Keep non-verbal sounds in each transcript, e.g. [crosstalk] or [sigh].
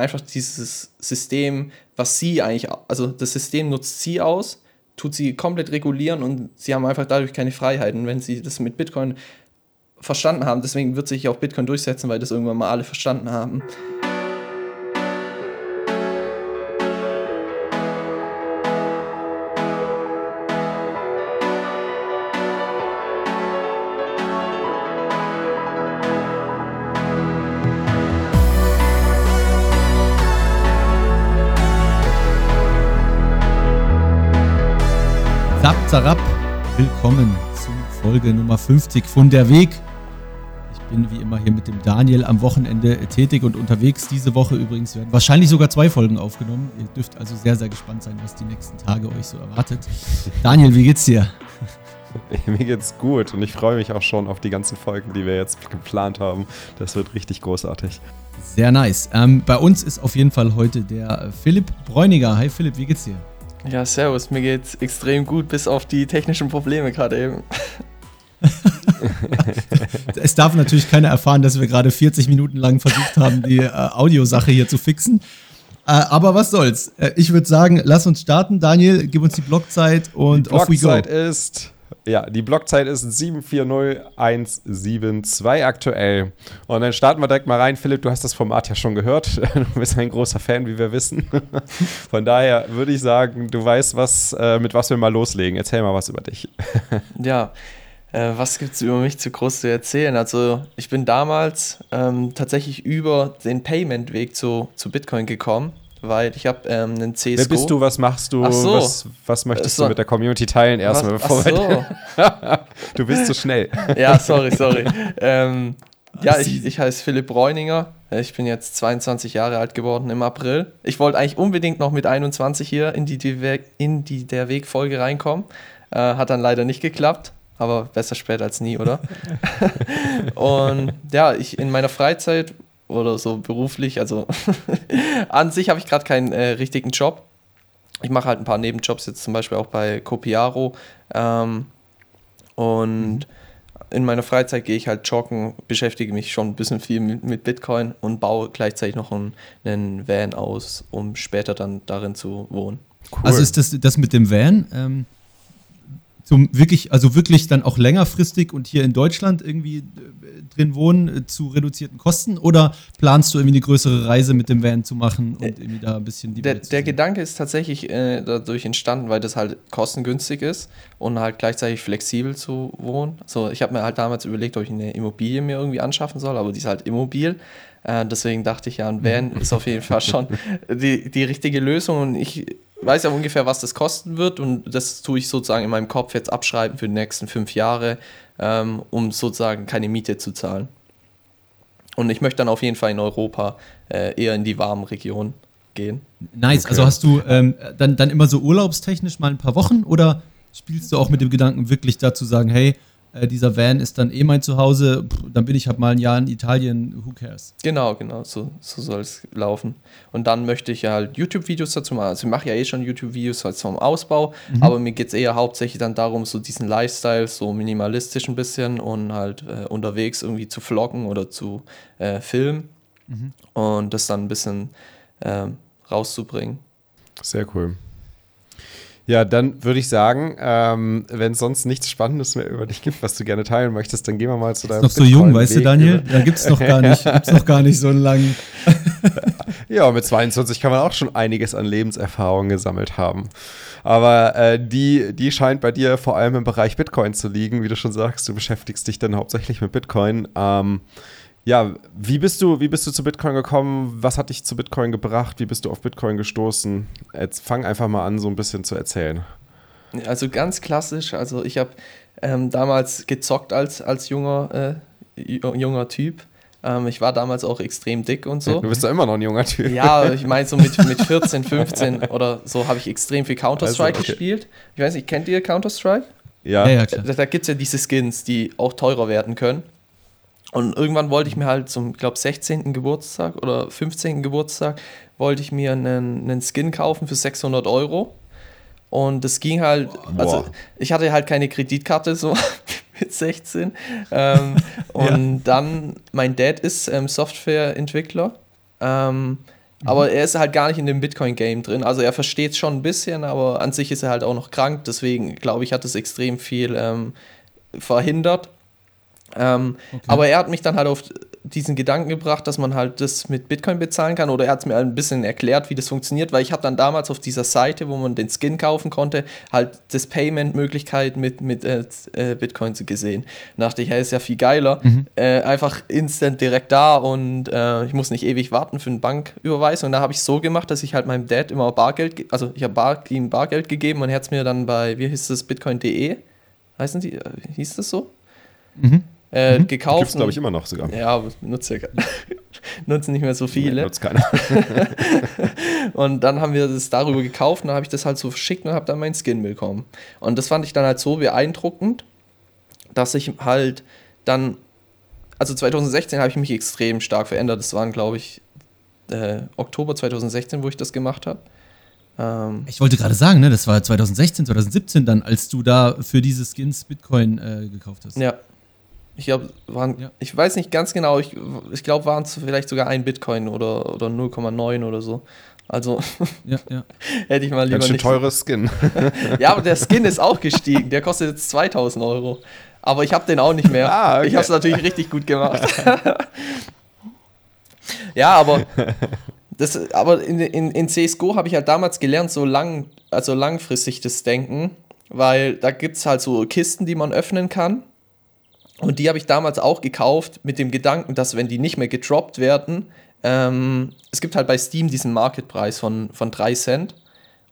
einfach dieses System, was sie eigentlich, also das System nutzt sie aus, tut sie komplett regulieren und sie haben einfach dadurch keine Freiheiten. Wenn sie das mit Bitcoin verstanden haben, deswegen wird sich auch Bitcoin durchsetzen, weil das irgendwann mal alle verstanden haben. Zarab, willkommen zu Folge Nummer 50 von Der Weg. Ich bin wie immer hier mit dem Daniel am Wochenende tätig und unterwegs. Diese Woche übrigens werden wahrscheinlich sogar zwei Folgen aufgenommen. Ihr dürft also sehr, sehr gespannt sein, was die nächsten Tage euch so erwartet. Daniel, wie geht's dir? [laughs] Mir geht's gut und ich freue mich auch schon auf die ganzen Folgen, die wir jetzt geplant haben. Das wird richtig großartig. Sehr nice. Ähm, bei uns ist auf jeden Fall heute der Philipp Bräuniger. Hi Philipp, wie geht's dir? Ja, servus, mir geht's extrem gut, bis auf die technischen Probleme gerade eben. [laughs] es darf natürlich keiner erfahren, dass wir gerade 40 Minuten lang versucht haben, die äh, Audiosache hier zu fixen. Äh, aber was soll's. Äh, ich würde sagen, lass uns starten. Daniel, gib uns die Blockzeit und die off we go. Blockzeit ist ja, die Blockzeit ist 740172 aktuell. Und dann starten wir direkt mal rein. Philipp, du hast das Format ja schon gehört. [laughs] Du bist ein großer Fan, wie wir wissen. [laughs] Von daher würde ich sagen, du weißt, was, äh, mit was wir mal loslegen. Erzähl mal was über dich. [laughs] Ja, äh, was gibt es über mich zu groß zu erzählen? Also, ich bin damals ähm, tatsächlich über den Payment-Weg zu, zu Bitcoin gekommen weil ich habe ähm, einen CSGO. Wer bist du, was machst du, so. was, was möchtest so. du mit der Community teilen erstmal, bevor so. wir... [laughs] du bist zu schnell. Ja, sorry, sorry. [laughs] ähm, ja, ich, ich heiße Philipp Bräuninger. Ich bin jetzt 22 Jahre alt geworden im April. Ich wollte eigentlich unbedingt noch mit 21 hier in die, die in die Der Weg-Folge reinkommen. Äh, hat dann leider nicht geklappt, aber besser spät als nie, oder? [laughs] und ja, ich in meiner Freizeit oder so beruflich. Also [laughs] an sich habe ich gerade keinen äh, richtigen Job. Ich mache halt ein paar Nebenjobs jetzt zum Beispiel auch bei Copiaro. Ähm, und mhm. in meiner Freizeit gehe ich halt joggen, beschäftige mich schon ein bisschen viel mit, mit Bitcoin und baue gleichzeitig noch einen, einen, Van aus, um später dann darin zu wohnen. Cool. Also ist das, das mit dem Van, ähm, zum wirklich, also wirklich dann auch längerfristig und hier in Deutschland irgendwie äh, drin wohnen äh, zu reduzierten Kosten oder planst du irgendwie eine größere Reise mit dem Van zu machen und äh, irgendwie da ein bisschen die Der, der Gedanke ist tatsächlich äh, dadurch entstanden, weil das halt kostengünstig ist und halt gleichzeitig flexibel zu wohnen. So, ich habe mir halt damals überlegt, ob ich eine Immobilie mir irgendwie anschaffen soll, aber die ist halt immobil. Äh, deswegen dachte ich ja, ein Van [laughs] ist auf jeden Fall schon die, die richtige Lösung und ich weiß ja ungefähr, was das kosten wird und das tue ich sozusagen in meinem Kopf jetzt abschreiben für die nächsten fünf Jahre, ähm, um sozusagen keine Miete zu zahlen. Und ich möchte dann auf jeden Fall in Europa äh, eher in die warmen Regionen gehen. Nice. Okay. Also hast du ähm, dann, dann immer so urlaubstechnisch mal ein paar Wochen oder spielst du auch mit dem Gedanken, wirklich dazu sagen, hey, äh, dieser Van ist dann eh mein Zuhause, Pff, dann bin ich halt mal ein Jahr in Italien, who cares? Genau, genau, so, so soll es laufen. Und dann möchte ich ja halt YouTube-Videos dazu machen. Also ich mache ja eh schon YouTube-Videos halt zum Ausbau, mhm. aber mir geht es eher hauptsächlich dann darum, so diesen Lifestyle, so minimalistisch ein bisschen und halt äh, unterwegs irgendwie zu vloggen oder zu äh, filmen mhm. und das dann ein bisschen ähm, rauszubringen. Sehr cool. Ja, dann würde ich sagen, ähm, wenn es sonst nichts Spannendes mehr über dich gibt, was du gerne teilen möchtest, dann gehen wir mal zu deinem. Ist noch so jung, weißt du, Daniel? Da gibt es noch gar nicht, gibt's noch gar nicht so einen langen. [laughs] ja, mit 22 kann man auch schon einiges an Lebenserfahrung gesammelt haben. Aber äh, die, die scheint bei dir vor allem im Bereich Bitcoin zu liegen, wie du schon sagst. Du beschäftigst dich dann hauptsächlich mit Bitcoin. Ähm, ja, wie bist du, wie bist du zu Bitcoin gekommen? Was hat dich zu Bitcoin gebracht? Wie bist du auf Bitcoin gestoßen? Jetzt fang einfach mal an, so ein bisschen zu erzählen. Also ganz klassisch, also ich habe ähm, damals gezockt als, als junger, äh, junger Typ. Ähm, ich war damals auch extrem dick und so. Du bist ja immer noch ein junger Typ. Ja, [laughs] ich meine so mit, mit 14, 15 oder so habe ich extrem viel Counter-Strike also, okay. gespielt. Ich weiß nicht, kennt ihr Counter-Strike? Ja. ja, ja klar. Da, da gibt es ja diese Skins, die auch teurer werden können. Und irgendwann wollte ich mir halt zum, ich glaube, 16. Geburtstag oder 15. Geburtstag, wollte ich mir einen, einen Skin kaufen für 600 Euro. Und das ging halt, also ich hatte halt keine Kreditkarte so [laughs] mit 16. Ähm, [laughs] und ja. dann, mein Dad ist ähm, Softwareentwickler. Ähm, Aber er ist halt gar nicht in dem Bitcoin-Game drin. Also er versteht es schon ein bisschen, aber an sich ist er halt auch noch krank. Deswegen glaube ich, hat es extrem viel ähm, verhindert. Ähm, okay. Aber er hat mich dann halt auf diesen Gedanken gebracht, dass man halt das mit Bitcoin bezahlen kann oder er hat es mir ein bisschen erklärt, wie das funktioniert, weil ich habe dann damals auf dieser Seite, wo man den Skin kaufen konnte, halt das Payment-Möglichkeit mit, mit äh, äh Bitcoins gesehen. Da dachte ich, hey, ist ja viel geiler. Mhm. Äh, einfach instant direkt da und äh, ich muss nicht ewig warten für eine Banküberweisung. Und da habe ich so gemacht, dass ich halt meinem Dad immer Bargeld, also ich habe Bar, ihm Bargeld gegeben und er hat es mir dann bei, wie hieß das, bitcoin.de, heißen die, äh, hieß das so? Mhm äh, mhm. gekauft. Gibt's, glaube ich, immer noch sogar. Ja, aber nutzt ja, nutzen nicht mehr so viele. Nee, nutzt keiner. [laughs] und dann haben wir das darüber gekauft und dann habe ich das halt so verschickt und habe dann meinen Skin bekommen. Und das fand ich dann halt so beeindruckend, dass ich halt dann, also 2016 habe ich mich extrem stark verändert. Das waren, glaube ich, äh, Oktober 2016, wo ich das gemacht habe. Ähm, ich wollte gerade sagen, ne, das war 2016, 2017 dann, als du da für diese Skins Bitcoin äh, gekauft hast. Ja, ich glaube, waren, ja. ich weiß nicht ganz genau, ich, ich glaube, waren es vielleicht sogar ein Bitcoin oder, oder 0,9 oder so. Also ja, ja. [laughs] hätte ich mal lieber Ganz schön teures Skin. [laughs] ja, aber der Skin ist auch gestiegen. Der kostet jetzt 2000 Euro. Aber ich habe den auch nicht mehr. Ah, okay. Ich habe es natürlich richtig gut gemacht. [laughs] ja, aber das, aber in, in, in CSGO habe ich halt damals gelernt, so lang, also langfristig das Denken, weil da gibt es halt so Kisten, die man öffnen kann und die habe ich damals auch gekauft mit dem Gedanken, dass wenn die nicht mehr gedroppt werden, ähm, es gibt halt bei Steam diesen Marketpreis von, von 3 Cent.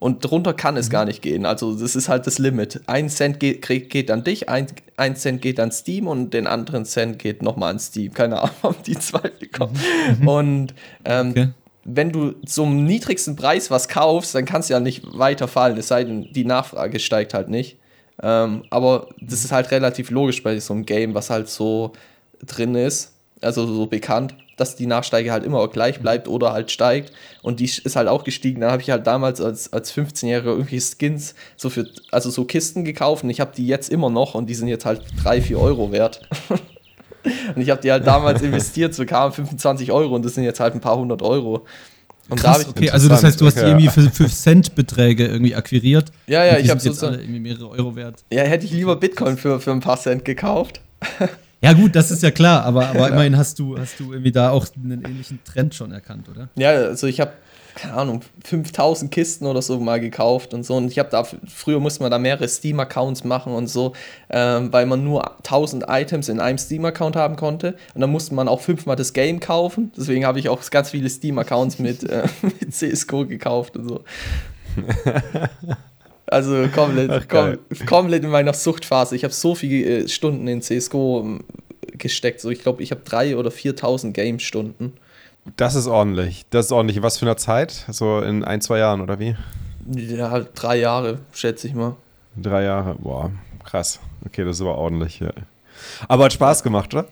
Und drunter kann es mhm. gar nicht gehen. Also das ist halt das Limit. Ein Cent geht, geht an dich, ein, ein Cent geht an Steam und den anderen Cent geht nochmal an Steam. Keine Ahnung, [laughs] ob die zwei bekommen. Mhm. mhm. Und ähm, okay. wenn du zum niedrigsten Preis was kaufst, dann kannst du ja nicht weiter fallen, es sei denn, die Nachfrage steigt halt nicht. Ähm, aber das ist halt relativ logisch bei so einem Game, was halt so drin ist, also so bekannt, dass die Nachsteige halt immer gleich bleibt oder halt steigt. Und die ist halt auch gestiegen. Dann habe ich halt damals als, als 15-Jähriger irgendwie Skins, so für, also so Kisten gekauft und ich habe die jetzt immer noch und die sind jetzt halt 3, 4 Euro wert. [laughs] und ich habe die halt damals investiert, so kamen 25 Euro und das sind jetzt halt ein paar hundert Euro. Und Krass, da okay, also das heißt, du hast die irgendwie für, für Cent-Beträge irgendwie akquiriert. Ja, ja, ich habe so irgendwie mehrere Euro wert. Ja, hätte ich lieber Bitcoin für, für ein paar Cent gekauft. [laughs] Ja, gut, das ist ja klar, aber, aber ja. immerhin hast du, hast du irgendwie da auch einen ähnlichen Trend schon erkannt, oder? Ja, also ich habe keine Ahnung, 5000 Kisten oder so mal gekauft und so. Und ich habe da, früher musste man da mehrere Steam-Accounts machen und so, ähm, weil man nur 1000 Items in einem Steam-Account haben konnte. Und dann musste man auch fünfmal das Game kaufen. Deswegen habe ich auch ganz viele Steam-Accounts mit, äh, [laughs] mit CSGO gekauft und so. [laughs] Also komplett, kom komplett in meiner Suchtphase. Ich habe so viele äh, Stunden in CSGO ähm, gesteckt. So, ich glaube, ich habe 3.000 oder 4.000 Game-Stunden. Das ist ordentlich. Das ist ordentlich. Was für eine Zeit? So in ein, zwei Jahren oder wie? Ja, drei Jahre, schätze ich mal. Drei Jahre, boah, krass. Okay, das ist aber ordentlich. Ja. Aber hat Spaß gemacht, oder?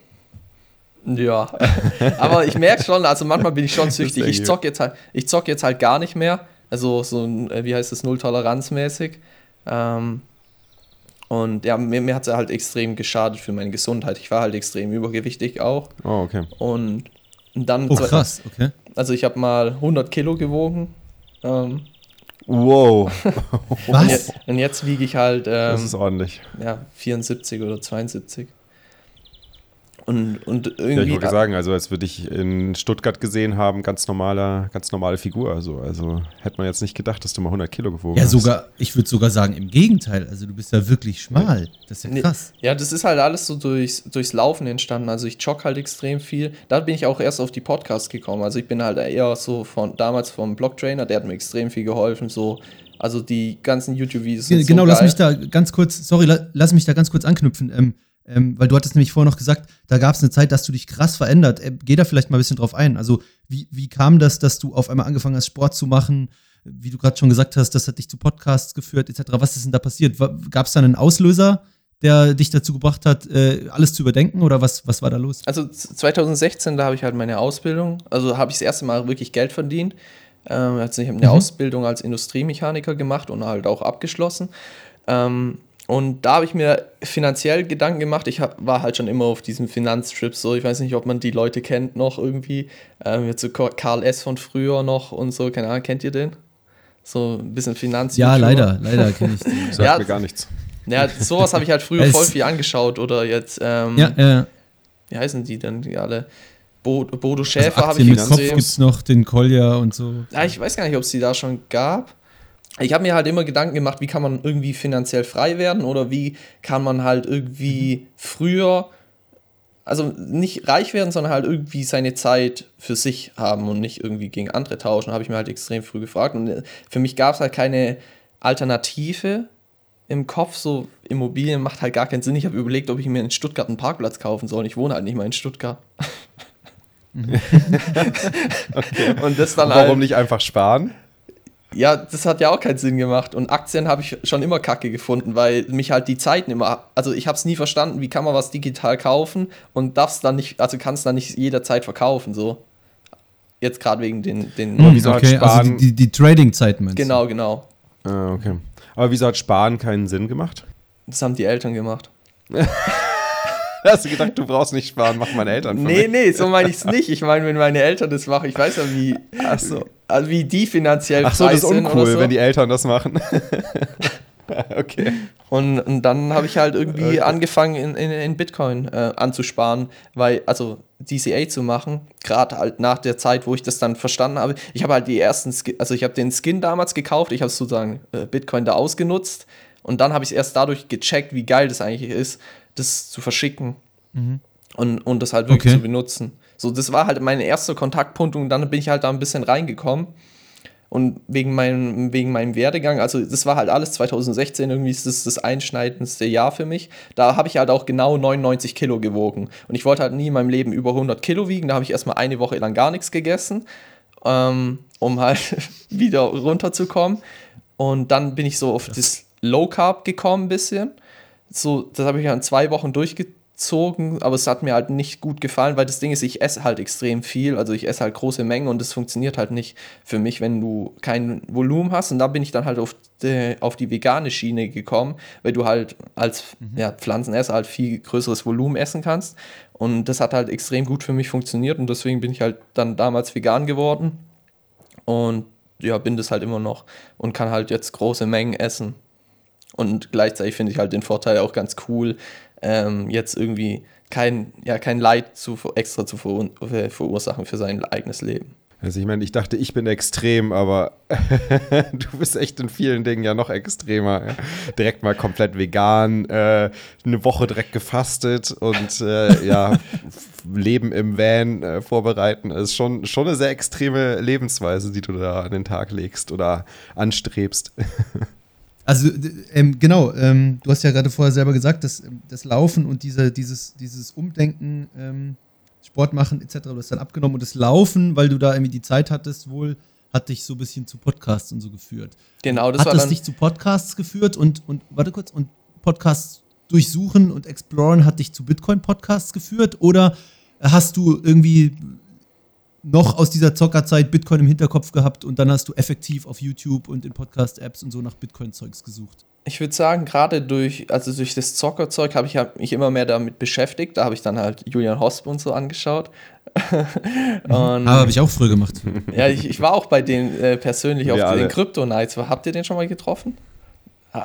Ja, [laughs] aber ich merke schon, also manchmal bin ich schon süchtig. Ich zock jetzt halt, ich zock jetzt halt gar nicht mehr. Also so ein, äh, wie heißt das, Null-Toleranz-mäßig. Ähm, und ja, mir, mir hat es halt extrem geschadet für meine Gesundheit. Ich war halt extrem übergewichtig auch. Oh, okay. Und und dann oh, krass, okay. Also ich habe mal 100 Kilo gewogen. Ähm, wow. [laughs] Was? Und jetzt, und jetzt wiege ich halt. Ähm, das ist ordentlich. Ja, 74 oder 72. Und, und irgendwie. Ja, ich wollte sagen, also als wir dich in Stuttgart gesehen haben, ganz normaler, ganz normale Figur. Also, also hätte man jetzt nicht gedacht, dass du mal 100 Kilo gewogen ja, hast. Ja, sogar, ich würde sogar sagen, im Gegenteil. Also du bist ja wirklich schmal. Das ist ja krass. Ja, das ist halt alles so durchs, durchs Laufen entstanden. Also ich jogge halt extrem viel. Da bin ich auch erst auf die Podcasts gekommen. Also ich bin halt eher so von damals vom Blog-Trainer, der hat mir extrem viel geholfen. So also die ganzen YouTube-Videos. Genau, so lass mich da ganz kurz, sorry, lass mich da ganz kurz anknüpfen. Ähm, ähm, weil du hattest nämlich vorher noch gesagt, da gab es eine Zeit, dass du dich krass verändert. Äh, geh da vielleicht mal ein bisschen drauf ein. Also, wie, wie kam das, dass du auf einmal angefangen hast, Sport zu machen? Wie du gerade schon gesagt hast, das hat dich zu Podcasts geführt, etc. Was ist denn da passiert? Gab es da einen Auslöser, der dich dazu gebracht hat, äh, alles zu überdenken oder was, was war da los? Also 2016, da habe ich halt meine Ausbildung, also habe ich das erste Mal wirklich Geld verdient. Ähm, also ich habe eine mhm. Ausbildung als Industriemechaniker gemacht und halt auch abgeschlossen. Ähm, und da habe ich mir finanziell Gedanken gemacht. Ich hab, war halt schon immer auf diesem Finanztrip so. Ich weiß nicht, ob man die Leute kennt noch irgendwie. Ähm, jetzt so Karl S. von früher noch und so. Keine Ahnung, kennt ihr den? So ein bisschen Finanz. Ja, leider, leider kenne ich den. [laughs] Sagt ja, mir gar nichts. Ja, sowas habe ich halt früher [laughs] voll viel angeschaut. Oder jetzt, ähm, ja, ja. wie heißen die denn die alle? Bodo also Schäfer also habe ich mit Kopf gibt es noch den Kolja und so. Ja, ich weiß gar nicht, ob es die da schon gab ich habe mir halt immer Gedanken gemacht, wie kann man irgendwie finanziell frei werden oder wie kann man halt irgendwie früher, also nicht reich werden, sondern halt irgendwie seine Zeit für sich haben und nicht irgendwie gegen andere tauschen, habe ich mir halt extrem früh gefragt. Und äh, für mich gab es halt keine Alternative im Kopf, so Immobilien macht halt gar keinen Sinn. Ich habe überlegt, ob ich mir in Stuttgart einen Parkplatz kaufen soll. Ich wohne halt nicht mal in Stuttgart. [laughs] okay. [laughs] Und das dann Warum halt, nicht einfach sparen? Ja, das hat ja auch keinen Sinn gemacht. Und Aktien habe ich schon immer kacke gefunden, weil mich halt die Zeiten immer. Also ich habe es nie verstanden, wie kann man was digital kaufen und darfst dann nicht, also kannst dann nicht jederzeit verkaufen, so. Jetzt gerade wegen den. den hm, wieso okay, also die, die, die Trading-Zeiten meinst Genau, genau. Ah, okay. Aber wieso hat Sparen keinen Sinn gemacht? Das haben die Eltern gemacht. [laughs] [laughs] Hast du gedacht, du brauchst nicht sparen, mach meine Eltern Nee, nee, so meine ich es nicht. Ich meine, wenn meine Eltern das machen, ich weiß ja, wie, Ach so. also wie die finanziell Ach so, das ist uncool, so. wenn die Eltern das machen. [laughs] okay. Und, und dann habe ich halt irgendwie okay. angefangen, in, in, in Bitcoin äh, anzusparen, weil, also DCA zu machen, gerade halt nach der Zeit, wo ich das dann verstanden habe. Ich habe halt die ersten, Skin, also ich habe den Skin damals gekauft, ich habe sozusagen äh, Bitcoin da ausgenutzt und dann habe ich es erst dadurch gecheckt, wie geil das eigentlich ist, das zu verschicken mhm. und, und das halt wirklich okay. zu benutzen. So, das war halt mein erster Kontaktpunkt und dann bin ich halt da ein bisschen reingekommen. Und wegen meinem, wegen meinem Werdegang, also das war halt alles 2016, irgendwie ist das das einschneidendste Jahr für mich. Da habe ich halt auch genau 99 Kilo gewogen. Und ich wollte halt nie in meinem Leben über 100 Kilo wiegen. Da habe ich erstmal eine Woche lang gar nichts gegessen, ähm, um halt [laughs] wieder runterzukommen. Und dann bin ich so auf das Low Carb gekommen ein bisschen so, das habe ich ja in zwei Wochen durchgezogen, aber es hat mir halt nicht gut gefallen, weil das Ding ist, ich esse halt extrem viel, also ich esse halt große Mengen und das funktioniert halt nicht für mich, wenn du kein Volumen hast. Und da bin ich dann halt auf die, auf die vegane Schiene gekommen, weil du halt als mhm. ja, Pflanzenesser halt viel größeres Volumen essen kannst. Und das hat halt extrem gut für mich funktioniert und deswegen bin ich halt dann damals vegan geworden und ja, bin das halt immer noch und kann halt jetzt große Mengen essen. Und gleichzeitig finde ich halt den Vorteil auch ganz cool, ähm, jetzt irgendwie kein, ja, kein Leid zu, extra zu ver verursachen für sein eigenes Leben. Also ich meine, ich dachte, ich bin extrem, aber [laughs] du bist echt in vielen Dingen ja noch extremer. Direkt mal komplett vegan, äh, eine Woche direkt gefastet und äh, ja, [laughs] Leben im Van äh, vorbereiten. Das ist schon, schon eine sehr extreme Lebensweise, die du da an den Tag legst oder anstrebst. [laughs] Also ähm, genau, ähm, du hast ja gerade vorher selber gesagt, dass das Laufen und diese, dieses, dieses Umdenken, ähm, Sport machen etc., du hast dann abgenommen und das Laufen, weil du da irgendwie die Zeit hattest, wohl hat dich so ein bisschen zu Podcasts und so geführt. Genau, das hat war das dich zu Podcasts geführt und, und warte kurz, und Podcasts durchsuchen und exploren hat dich zu Bitcoin-Podcasts geführt oder hast du irgendwie noch aus dieser Zockerzeit Bitcoin im Hinterkopf gehabt und dann hast du effektiv auf YouTube und in Podcast-Apps und so nach Bitcoin-Zeugs gesucht? Ich würde sagen, gerade durch, also durch das Zockerzeug habe ich mich immer mehr damit beschäftigt. Da habe ich dann halt Julian Hosp und so angeschaut. [laughs] und, ah, habe ich auch früher gemacht. ja, ich, ich war auch bei denen äh, persönlich auf den Crypto Nights. Habt ihr den schon mal getroffen?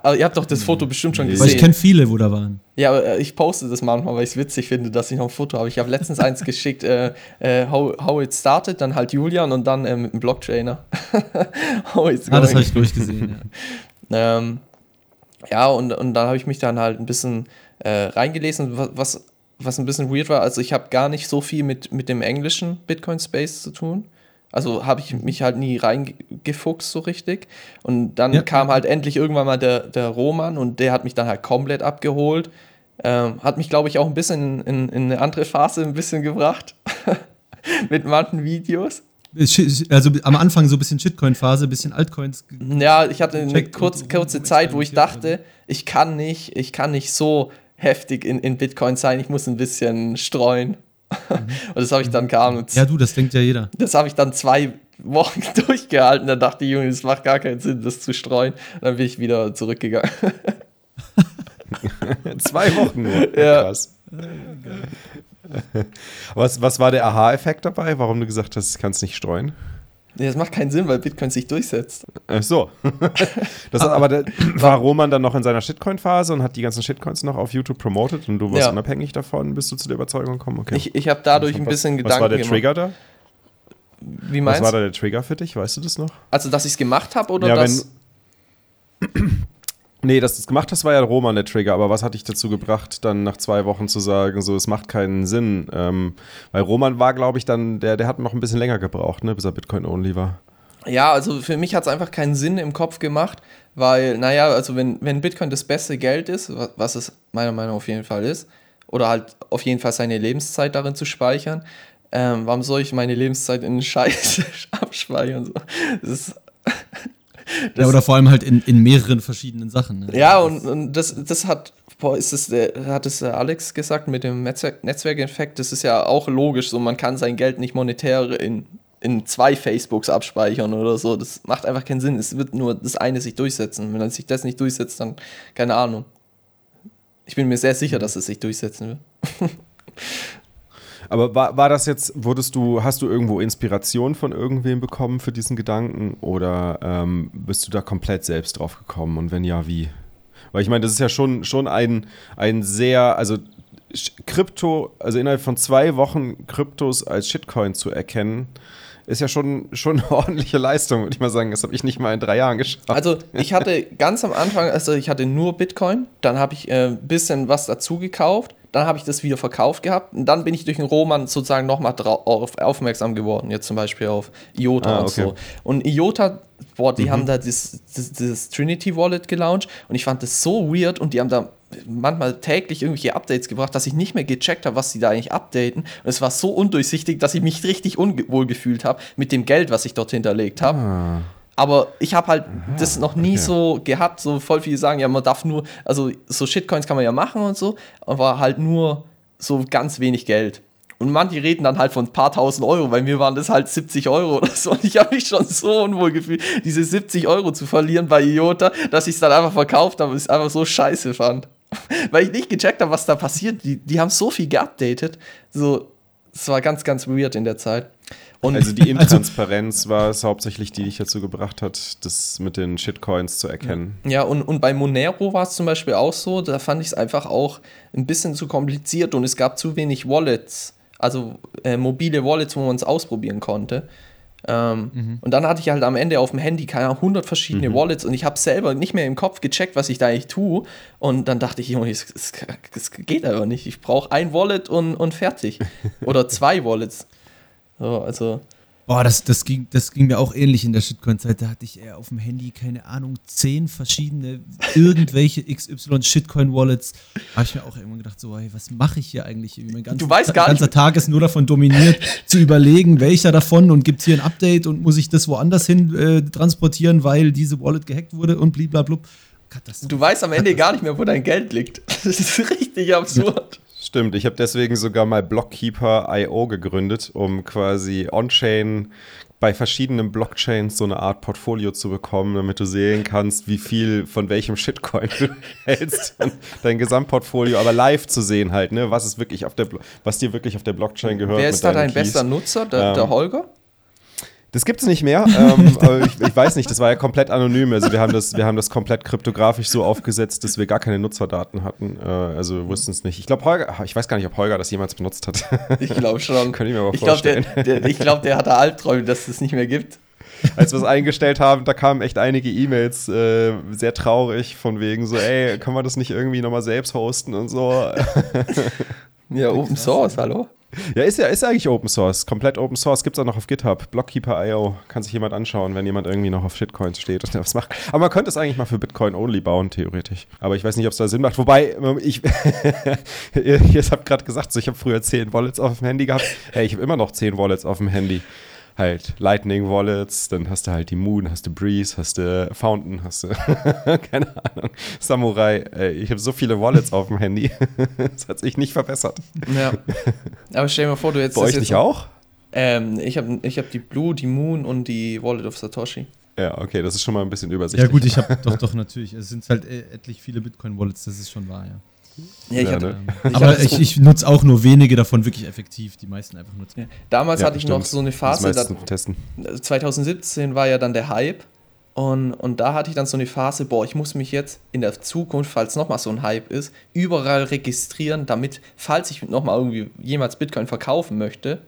Also ihr habt doch das Foto bestimmt schon gesehen. Weil ich kenne viele, wo da waren. Ja, aber äh, ich poste das manchmal, weil ich es witzig finde, dass ich noch ein Foto habe. Ich habe letztens eins [laughs] geschickt, äh, äh, how, how It Started, dann halt Julian und dann äh, mit dem Blocktrainer. [laughs] how it's ah, das habe ich durchgesehen, ja. [laughs] ähm, ja, und, und dann habe ich mich dann halt ein bisschen äh, reingelesen, was, was ein bisschen weird war. Also ich habe gar nicht so viel mit, mit dem englischen Bitcoin-Space zu tun. Also habe ich mich halt nie reingefuchst so richtig. Und dann ja. kam halt endlich irgendwann mal der, der Roman und der hat mich dann halt komplett abgeholt. Ähm, hat mich, glaube ich, auch ein bisschen in, in eine andere Phase ein bisschen gebracht. [laughs] Mit manchen Videos. Also am Anfang so ein bisschen Shitcoin-Phase, ein bisschen Altcoins. Ja, ich hatte eine kurz, kurze Zeit, wo ich dachte, ich kann nicht, ich kann nicht so heftig in, in Bitcoin sein, ich muss ein bisschen streuen. Und das habe ich dann gar Ja, du, das denkt ja jeder. Das habe ich dann zwei Wochen [laughs] durchgehalten. Da dachte ich, Junge, das macht gar keinen Sinn, das zu streuen. Und dann bin ich wieder zurückgegangen. [laughs] zwei Wochen nur. Ja. Krass. Was, was war der Aha-Effekt dabei, warum du gesagt hast, du kannst nicht streuen? Nee, das macht keinen Sinn, weil Bitcoin sich durchsetzt. Ach so. [laughs] das aber der, war Roman dann noch in seiner Shitcoin-Phase und hat die ganzen Shitcoins noch auf YouTube promotet und du warst ja. unabhängig davon, bist du zu der Überzeugung gekommen? Okay. Ich, ich habe dadurch ein bisschen Gedanken. Was war der Trigger da? Wie meinst Was war da der Trigger für dich? Weißt du das noch? Also, dass ich es gemacht habe oder ja, dass. Wenn, [clears throat] [clears throat] Nee, dass du es gemacht hast, war ja Roman der Trigger. Aber was hat dich dazu gebracht, dann nach zwei Wochen zu sagen, so, es macht keinen Sinn? Ähm, weil Roman war, glaube ich, dann, der, der hat noch ein bisschen länger gebraucht, ne, bis er Bitcoin-only war. Ja, also für mich hat es einfach keinen Sinn im Kopf gemacht, weil, naja, also wenn, wenn Bitcoin das beste Geld ist, was es meiner Meinung nach auf jeden Fall ist, oder halt auf jeden Fall seine Lebenszeit darin zu speichern, ähm, warum soll ich meine Lebenszeit in Scheiße [laughs] abspeichern? So? Das ist ja, oder vor allem halt in, in mehreren verschiedenen Sachen. Ne? Ja, und, und das, das hat, boah, ist das, hat es Alex gesagt mit dem Netzwerk, Netzwerkeffekt, das ist ja auch logisch, so man kann sein Geld nicht monetär in, in zwei Facebooks abspeichern oder so. Das macht einfach keinen Sinn. Es wird nur das eine sich durchsetzen. Wenn sich das nicht durchsetzt, dann keine Ahnung. Ich bin mir sehr sicher, dass es sich durchsetzen wird. [laughs] Aber war, war das jetzt, wurdest du, hast du irgendwo Inspiration von irgendwem bekommen für diesen Gedanken oder ähm, bist du da komplett selbst drauf gekommen und wenn ja, wie? Weil ich meine, das ist ja schon, schon ein, ein sehr, also Krypto, also innerhalb von zwei Wochen Kryptos als Shitcoin zu erkennen, ist ja schon, schon eine [laughs] ordentliche Leistung, würde ich mal sagen. Das habe ich nicht mal in drei Jahren geschafft. Also ich hatte ganz am Anfang, also ich hatte nur Bitcoin, dann habe ich ein äh, bisschen was dazu gekauft dann habe ich das wieder verkauft gehabt und dann bin ich durch den Roman sozusagen nochmal auf, aufmerksam geworden, jetzt zum Beispiel auf IOTA ah, okay. und so. Und IOTA, boah, die mhm. haben da das, das, das, Trinity Wallet gelauncht und ich fand das so weird und die haben da manchmal täglich irgendwelche Updates gebracht, dass ich nicht mehr gecheckt habe, was sie da eigentlich updaten. Und es war so undurchsichtig, dass ich mich richtig unwohl gefühlt habe mit dem Geld, was ich dort hinterlegt habe. Ah. Aber ich habe halt Aha, das noch nie okay. so gehabt, so voll viele sagen, ja, man darf nur, also so Shitcoins kann man ja machen und so, aber halt nur so ganz wenig Geld. Und manche reden dann halt von ein paar tausend Euro, weil mir waren das halt 70 Euro oder so. Und ich habe mich schon so unwohl gefühlt, diese 70 Euro zu verlieren bei IOTA, dass ich es dann einfach verkauft habe und es einfach so scheiße fand. [laughs] weil ich nicht gecheckt habe, was da passiert. Die, die haben so viel geupdatet. So, es war ganz, ganz weird in der Zeit. Und also die [laughs] also Intransparenz war es hauptsächlich, die dich dazu gebracht hat, das mit den Shitcoins zu erkennen. Ja, und, und bei Monero war es zum Beispiel auch so, da fand ich es einfach auch ein bisschen zu kompliziert und es gab zu wenig Wallets, also äh, mobile Wallets, wo man es ausprobieren konnte. Ähm, mhm. Und dann hatte ich halt am Ende auf dem Handy keine 100 verschiedene mhm. Wallets und ich habe selber nicht mehr im Kopf gecheckt, was ich da eigentlich tue. Und dann dachte ich, Junge, es, geht aber nicht. Ich brauche ein Wallet und, und fertig. [laughs] Oder zwei Wallets. So, also. Boah, das, das, ging, das ging mir auch ähnlich in der Shitcoin-Zeit. Da hatte ich eher auf dem Handy, keine Ahnung, zehn verschiedene, irgendwelche XY-Shitcoin-Wallets. Habe ich mir auch irgendwann gedacht, so, hey, was mache ich hier eigentlich? Mein ganzer, du weißt gar ganzer Tag ist nur davon dominiert, zu überlegen, welcher davon und gibt es hier ein Update und muss ich das woanders hin äh, transportieren, weil diese Wallet gehackt wurde und blablabla. Du weißt am Ende gar nicht mehr, wo dein Geld liegt. [laughs] Das ist richtig absurd. Stimmt, ich habe deswegen sogar mal Blockkeeper.io gegründet, um quasi on-chain bei verschiedenen Blockchains so eine Art Portfolio zu bekommen, damit du sehen kannst, wie viel von welchem Shitcoin du [laughs] hältst, dein Gesamtportfolio, aber live zu sehen halt, ne, was ist wirklich auf der, was dir wirklich auf der Blockchain gehört. Wer ist da dein Keys. bester Nutzer, der, ähm, der Holger? Das gibt es nicht mehr. ähm, [laughs] aber ich, ich, weiß nicht, das war ja komplett anonym. Also wir haben das, wir haben das komplett kryptografisch so aufgesetzt, dass wir gar keine Nutzerdaten hatten. Äh, also wussten es nicht. Ich glaube, Holger, ich weiß gar nicht, ob Holger das jemals benutzt hat. Ich glaube [laughs] schon. Könnte ich mir aber ich vorstellen. Glaub, der, der, ich glaube, der hatte Albträume, dass es das nicht mehr gibt. Als wir es eingestellt haben, da kamen echt einige E-Mails, äh, sehr traurig, von wegen so, ey, kann man das nicht irgendwie nochmal selbst hosten und so. ja, [laughs] Open Source, hallo? Ja, ist ja ist eigentlich Open Source, komplett Open Source. Gibt es auch noch auf GitHub. Blockkeeper.io kann sich jemand anschauen, wenn jemand irgendwie noch auf Shitcoins steht und was macht. Aber man könnte es eigentlich mal für Bitcoin only bauen, theoretisch. Aber ich weiß nicht, ob es da Sinn macht. Wobei, ich, [laughs] ihr, ihr habt gerade gesagt, so, ich habe früher 10 Wallets auf dem Handy gehabt. Hey, ich habe immer noch 10 Wallets auf dem Handy halt Lightning Wallets, dann hast du halt die Moon, hast du Breeze, hast du Fountain, hast du [laughs] keine Ahnung, Samurai. Ey, ich habe so viele Wallets auf dem Handy. [laughs] das hat sich nicht verbessert. Ja. Aber stell dir mal vor, du jetzt. Bei euch nicht auch? Ähm, ich habe ich hab die Blue, die Moon und die Wallet of Satoshi. Ja, okay, das ist schon mal ein bisschen übersichtlich. Ja, gut, ich habe [laughs] doch, doch, natürlich. Es sind halt äh, etlich viele Bitcoin-Wallets, das ist schon wahr, ja. Ja, ich hatte, ne? [laughs] ich aber ich, ich nutze auch nur wenige davon wirklich effektiv. Die meisten einfach nutzen. Ja. Damals hatte ich stimmt. noch so eine Phase. Da, testen. 2017 war ja dann der Hype. Und, und da hatte ich dann so eine Phase, boah, ich muss mich jetzt in der Zukunft, falls nochmal so ein Hype ist, überall registrieren, damit, falls ich nochmal irgendwie jemals Bitcoin verkaufen möchte,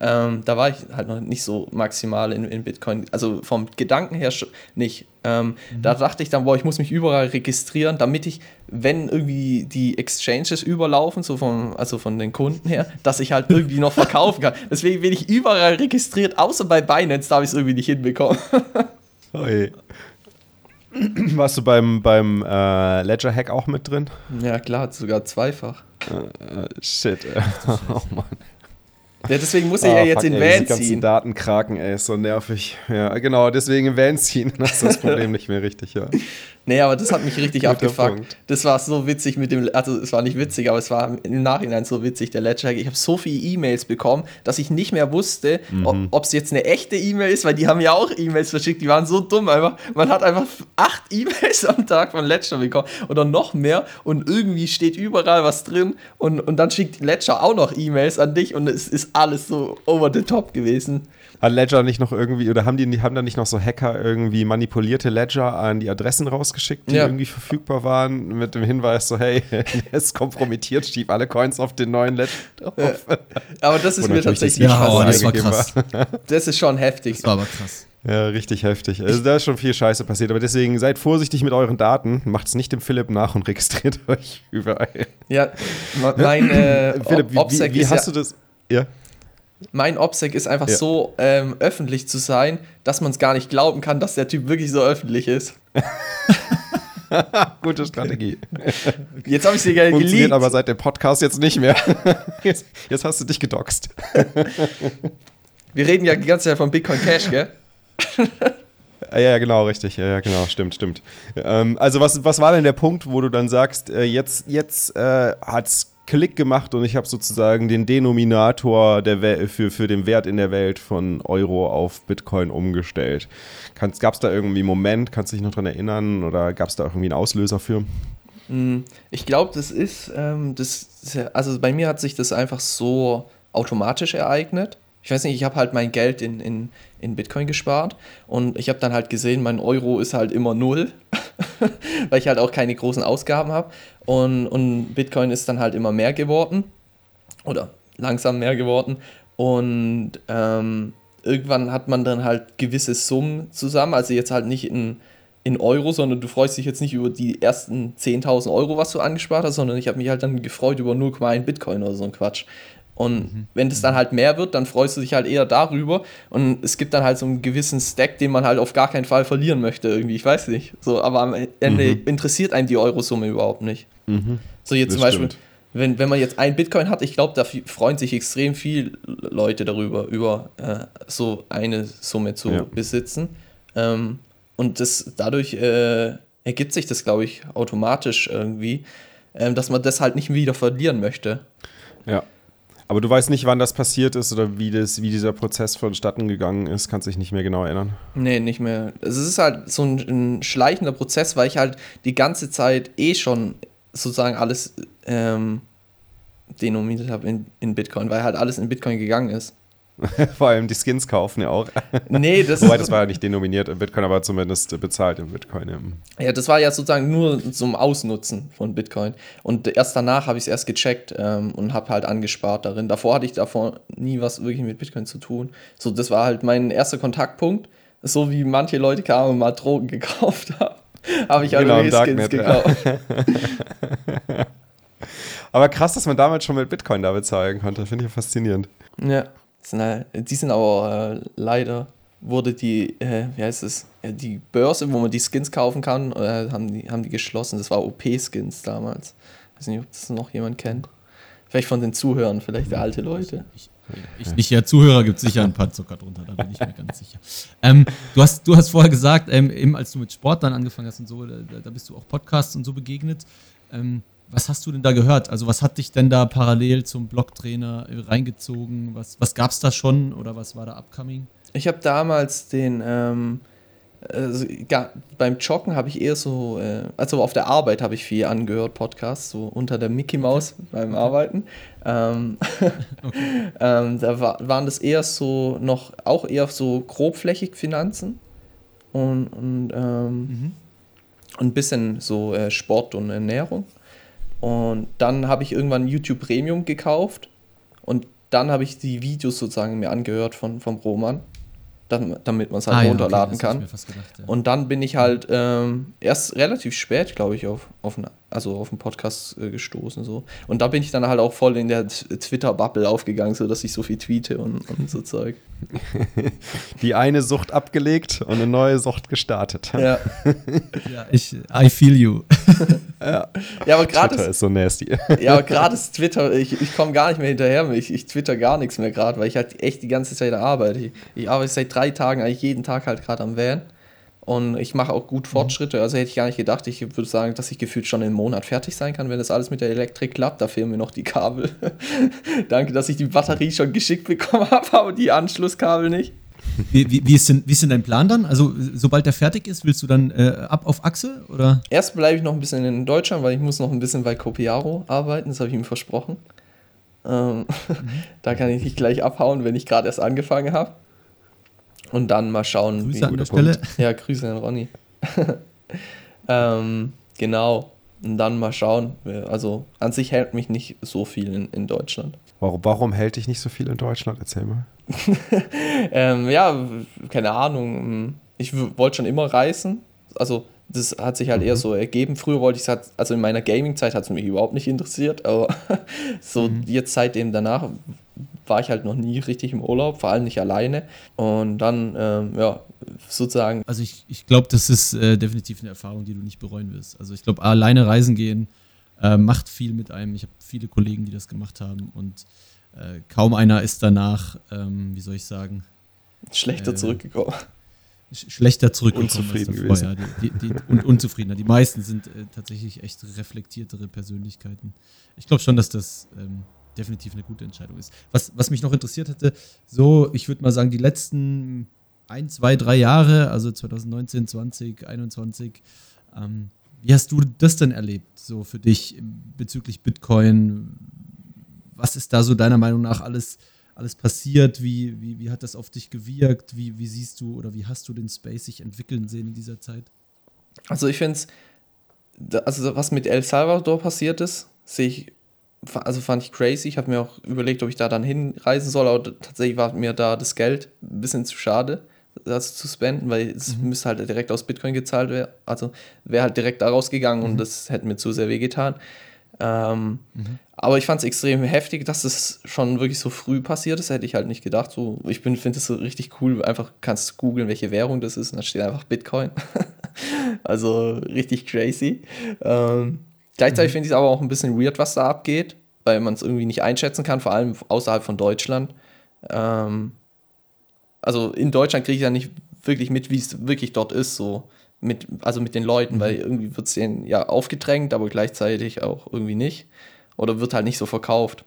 ähm, da war ich halt noch nicht so maximal in, in Bitcoin, also vom Gedanken her nicht. Ähm, mhm. Da dachte ich dann, boah, ich muss mich überall registrieren, damit ich, wenn irgendwie die Exchanges überlaufen, so von, also von den Kunden her, dass ich halt [laughs] irgendwie noch verkaufen kann. Deswegen bin ich überall registriert, außer bei Binance, da habe ich es irgendwie nicht hinbekommen. [laughs] Oi. Warst du beim, beim äh, Ledger-Hack auch mit drin? Ja, klar, sogar zweifach. Uh, uh, shit. [laughs] oh Mann. Ja, deswegen muss ich ah, ja jetzt fuck, in Van ziehen. Die Datenkraken, ey, ist so nervig. Ja, genau, deswegen in Van ziehen. [laughs] Das ist das Problem nicht mehr richtig, ja. Nee, aber das hat mich richtig [laughs] abgefuckt. Punkt. Das war so witzig mit dem, also es war nicht witzig, aber es war im Nachhinein so witzig, der Ledger. Ich habe so viele E-Mails bekommen, dass ich nicht mehr wusste, mhm. ob es jetzt eine echte E-Mail ist, weil die haben ja auch E-Mails verschickt, die waren so dumm einfach. Man hat einfach acht [laughs] E-Mails am Tag von Ledger bekommen oder noch mehr und irgendwie steht überall was drin und, und dann schickt Ledger auch noch E-Mails an dich und es ist alles so over the top gewesen. Hat Ledger nicht noch irgendwie, oder haben die haben da nicht noch so Hacker irgendwie manipulierte Ledger an die Adressen rausgeschickt, die ja. irgendwie verfügbar waren, mit dem Hinweis so, hey, [laughs] der ist kompromittiert, schieb alle Coins auf den neuen Ledger drauf. Ja. Aber das ist mir tatsächlich das, ja, oh, das war krass. Das ist schon heftig. Das war aber krass. Ja, richtig heftig. Also da ist schon viel Scheiße passiert. Aber deswegen seid vorsichtig mit euren Daten. Macht es nicht dem Philipp nach und registriert [laughs] euch überall. Ja, mein äh, [laughs] Philipp, wie, wie, wie hast du das? Ja mein OPSEC ist einfach ja. so ähm, öffentlich zu sein, dass man es gar nicht glauben kann, dass der Typ wirklich so öffentlich ist. [laughs] Gute Strategie. Jetzt habe ich sie gerne geleakt. aber seit dem Podcast jetzt nicht mehr. [laughs] Jetzt, jetzt hast du dich gedoxt. [laughs] Wir reden ja die ganze Zeit von Bitcoin Cash, gell? Ja, ja, genau, richtig. Ja, ja genau, stimmt, stimmt. Ähm, also, was, was war denn der Punkt, wo du dann sagst, äh, jetzt, jetzt äh, es Klick gemacht und ich habe sozusagen den Denominator für, für den Wert in der Welt von Euro auf Bitcoin umgestellt. Gab es da irgendwie einen Moment, kannst du dich noch daran erinnern oder gab es da irgendwie einen Auslöser für? Mm, ich glaube, das ist, ähm, das, also bei mir hat sich das einfach so automatisch ereignet. Ich weiß nicht, ich habe halt mein Geld in, in, in Bitcoin gespart und ich habe dann halt gesehen, mein Euro ist halt immer null, [laughs] [laughs] weil ich halt auch keine großen Ausgaben habe und, und Bitcoin ist dann halt immer mehr geworden. Oder langsam mehr geworden. Und ähm, irgendwann hat man dann halt gewisse Summen zusammen, also jetzt halt nicht in, in Euro, sondern du freust dich jetzt nicht über die ersten 10.000 Euro, was du angespart hast, sondern ich habe mich halt dann gefreut über 0,1 Bitcoin oder so ein Quatsch. Und mhm. wenn es dann halt mehr wird, dann freust du dich halt eher darüber. Und es gibt dann halt so einen gewissen Stack, den man halt auf gar keinen Fall verlieren möchte, irgendwie. Ich weiß nicht. So, aber am Ende mhm. interessiert einen die Eurosumme überhaupt nicht. Mhm. So jetzt das zum Beispiel, wenn, wenn man jetzt ein Bitcoin hat, ich glaube, da freuen sich extrem viele Leute darüber, über äh, so eine Summe zu ja. besitzen. Ähm, und das dadurch äh, ergibt sich das, glaube ich, automatisch irgendwie, äh, dass man das halt nicht wieder verlieren möchte. Ja. Aber du weißt nicht, wann das passiert ist oder wie, das, wie dieser Prozess vonstatten gegangen ist, kannst dich nicht mehr genau erinnern. Nee, nicht mehr. Es ist halt so ein, ein schleichender Prozess, weil ich halt die ganze Zeit eh schon sozusagen alles ähm, denominiert habe in, in Bitcoin, weil halt alles in Bitcoin gegangen ist. [laughs] Vor allem die Skins kaufen ja auch. Nee, [laughs] das Wobei, das war ja nicht denominiert in Bitcoin, aber zumindest bezahlt in Bitcoin. Ja. ja, das war ja sozusagen nur zum Ausnutzen von Bitcoin. Und erst danach habe ich es erst gecheckt ähm, und habe halt angespart darin. Davor hatte ich davor nie was wirklich mit Bitcoin zu tun. So, das war halt mein erster Kontaktpunkt. So wie manche Leute kamen und mal Drogen [laughs] gekauft haben, habe ich halt genau, Skins gekauft. Ja. aber krass, dass man damals schon mit Bitcoin da bezahlen konnte. Finde ich faszinierend. Ja. Sind halt, die sind aber äh, leider wurde die, äh, wie heißt es, die Börse, wo man die Skins kaufen kann, äh, haben, die, haben die geschlossen. Das war OP-Skins damals. Ich weiß nicht, ob das noch jemand kennt. Vielleicht von den Zuhörern, vielleicht der alte Leute. Ich, ich ja, Zuhörer gibt es sicher ein paar Zucker drunter, da bin ich mir ganz sicher. Ähm, du, hast, du hast vorher gesagt, ähm, eben als du mit Sport dann angefangen hast und so, da, da bist du auch Podcasts und so begegnet. Ähm, was hast du denn da gehört? Also was hat dich denn da parallel zum Blocktrainer reingezogen? Was, was gab es da schon oder was war da upcoming? Ich habe damals den, ähm, Also, gar, beim Joggen habe ich eher so, äh, also auf der Arbeit habe ich viel angehört, Podcasts, so unter der Mickey Maus beim Arbeiten. Ähm, [laughs] okay. [laughs] ähm, da war, waren das eher so noch, auch eher so grobflächig Finanzen und, und ähm, mhm. ein bisschen so äh, Sport und Ernährung. Und dann habe ich irgendwann YouTube Premium gekauft und dann habe ich die Videos sozusagen mir angehört von, vom Roman damit man es halt ah, runterladen ja, okay, kann. Gedacht, ja. Und dann bin ich halt ähm, erst relativ spät, glaube ich, auf, auf, ein, also auf einen Podcast äh, gestoßen. So. Und da bin ich dann halt auch voll in der Twitter-Bubble aufgegangen, so dass ich so viel tweete und, und so Zeug. [laughs] Die eine Sucht abgelegt und eine neue Sucht gestartet. Ja. ja ich, I feel you. [laughs] ja. ja, aber gerade Twitter ist so nasty. [laughs] ja, aber gerade ist Twitter, ich, ich komme gar nicht mehr hinterher. Ich, ich twitter gar nichts mehr gerade, weil ich halt echt die ganze Zeit arbeite. Ich, ich arbeite seit drei Tagen eigentlich jeden Tag halt gerade am Van. Und ich mache auch gut mhm. Fortschritte. Also hätte ich gar nicht gedacht. Ich würde sagen, dass ich gefühlt schon im Monat fertig sein kann, wenn das alles mit der Elektrik klappt. Da fehlen mir noch die Kabel. [laughs] Danke, dass ich die Batterie schon geschickt bekommen [laughs] habe, aber die Anschlusskabel nicht. Wie, wie, wie, ist denn, wie ist denn dein Plan dann? Also, sobald der fertig ist, willst du dann äh, ab auf Achse? Oder? Erst bleibe ich noch ein bisschen in Deutschland, weil ich muss noch ein bisschen bei Copiaro arbeiten. Das habe ich ihm versprochen. Ähm, [laughs] mhm. da kann ich nicht gleich abhauen, wenn ich gerade erst angefangen habe. Und dann mal schauen. Grüße an der Stelle. Punkt. Ja, Grüße an Ronny. [laughs] ähm, genau. Und dann mal schauen. Also an sich hält mich nicht so viel in, in Deutschland. Warum, warum hält dich nicht so viel in Deutschland? Erzähl mal. [laughs] ähm, ja, keine Ahnung. Ich wollte schon immer reisen. Also das hat sich halt mhm. eher so ergeben. Früher wollte ich es halt, also in meiner Gaming-Zeit hat es mich überhaupt nicht interessiert, aber [laughs] so mhm. jetzt seitdem danach war ich halt noch nie richtig im Urlaub, vor allem nicht alleine. Und dann, ähm, ja, sozusagen. Also ich, ich glaube, das ist äh, definitiv eine Erfahrung, die du nicht bereuen wirst. Also ich glaube, alleine reisen gehen äh, macht viel mit einem. Ich habe viele Kollegen, die das gemacht haben und äh, kaum einer ist danach, ähm, wie soll ich sagen, schlechter äh, zurückgekommen. schlechter zurückgekommen Unzufrieden gewesen. Die, die, die, und unzufriedener. Die meisten sind äh, tatsächlich echt reflektiertere Persönlichkeiten. Ich glaube schon, dass das ähm, definitiv eine gute Entscheidung ist. Was, was mich noch interessiert hätte, so, ich würde mal sagen, die letzten ein, zwei, drei Jahre, also 2019, 20, 21, ähm, wie hast du das denn erlebt, so für dich bezüglich Bitcoin? Was ist da so deiner Meinung nach alles, alles passiert? Wie, wie, wie hat das auf dich gewirkt? Wie, wie siehst du oder wie hast du den Space sich entwickeln sehen in dieser Zeit? Also ich finde es, also was mit El Salvador passiert ist, sehe ich also fand ich crazy. Ich habe mir auch überlegt, ob ich da dann hinreisen soll, aber tatsächlich war mir da das Geld ein bisschen zu schade, das zu spenden, weil es mhm. müsste halt direkt aus Bitcoin gezahlt werden. Also wäre halt direkt da rausgegangen mhm. und das hätte mir zu sehr wehgetan. Ähm, mhm. Aber ich fand es extrem heftig, dass es schon wirklich so früh passiert ist. Hätte ich halt nicht gedacht. So, ich finde es so richtig cool. Einfach kannst googeln, welche Währung das ist und da steht einfach Bitcoin. [laughs] also richtig crazy. Ähm, Gleichzeitig mhm. finde ich es aber auch ein bisschen weird, was da abgeht, weil man es irgendwie nicht einschätzen kann, vor allem außerhalb von Deutschland. Ähm, also in Deutschland kriege ich ja nicht wirklich mit, wie es wirklich dort ist, so mit, also mit den Leuten, mhm. weil irgendwie wird es denen ja aufgedrängt, aber gleichzeitig auch irgendwie nicht. Oder wird halt nicht so verkauft.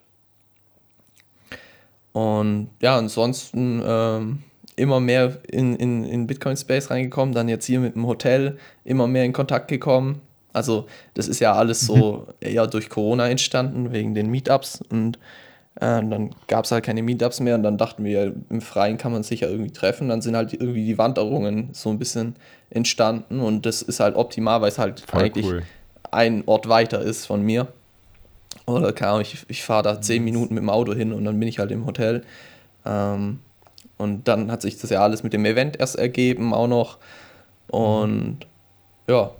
Und ja, ansonsten ähm, immer mehr in, in, in Bitcoin Space reingekommen, dann jetzt hier mit dem Hotel immer mehr in Kontakt gekommen also das ist ja alles so mhm. eher durch Corona entstanden, wegen den Meetups. Und äh, dann gab es halt keine Meetups mehr und dann dachten wir, im Freien kann man sich ja irgendwie treffen. Dann sind halt irgendwie die Wanderungen so ein bisschen entstanden und das ist halt optimal, weil es halt Voll eigentlich cool. ein Ort weiter ist von mir. Oder keine Ahnung, ich, ich fahre da zehn Minuten mit dem Auto hin und dann bin ich halt im Hotel. Ähm, und dann hat sich das ja alles mit dem Event erst ergeben auch noch. Und ja,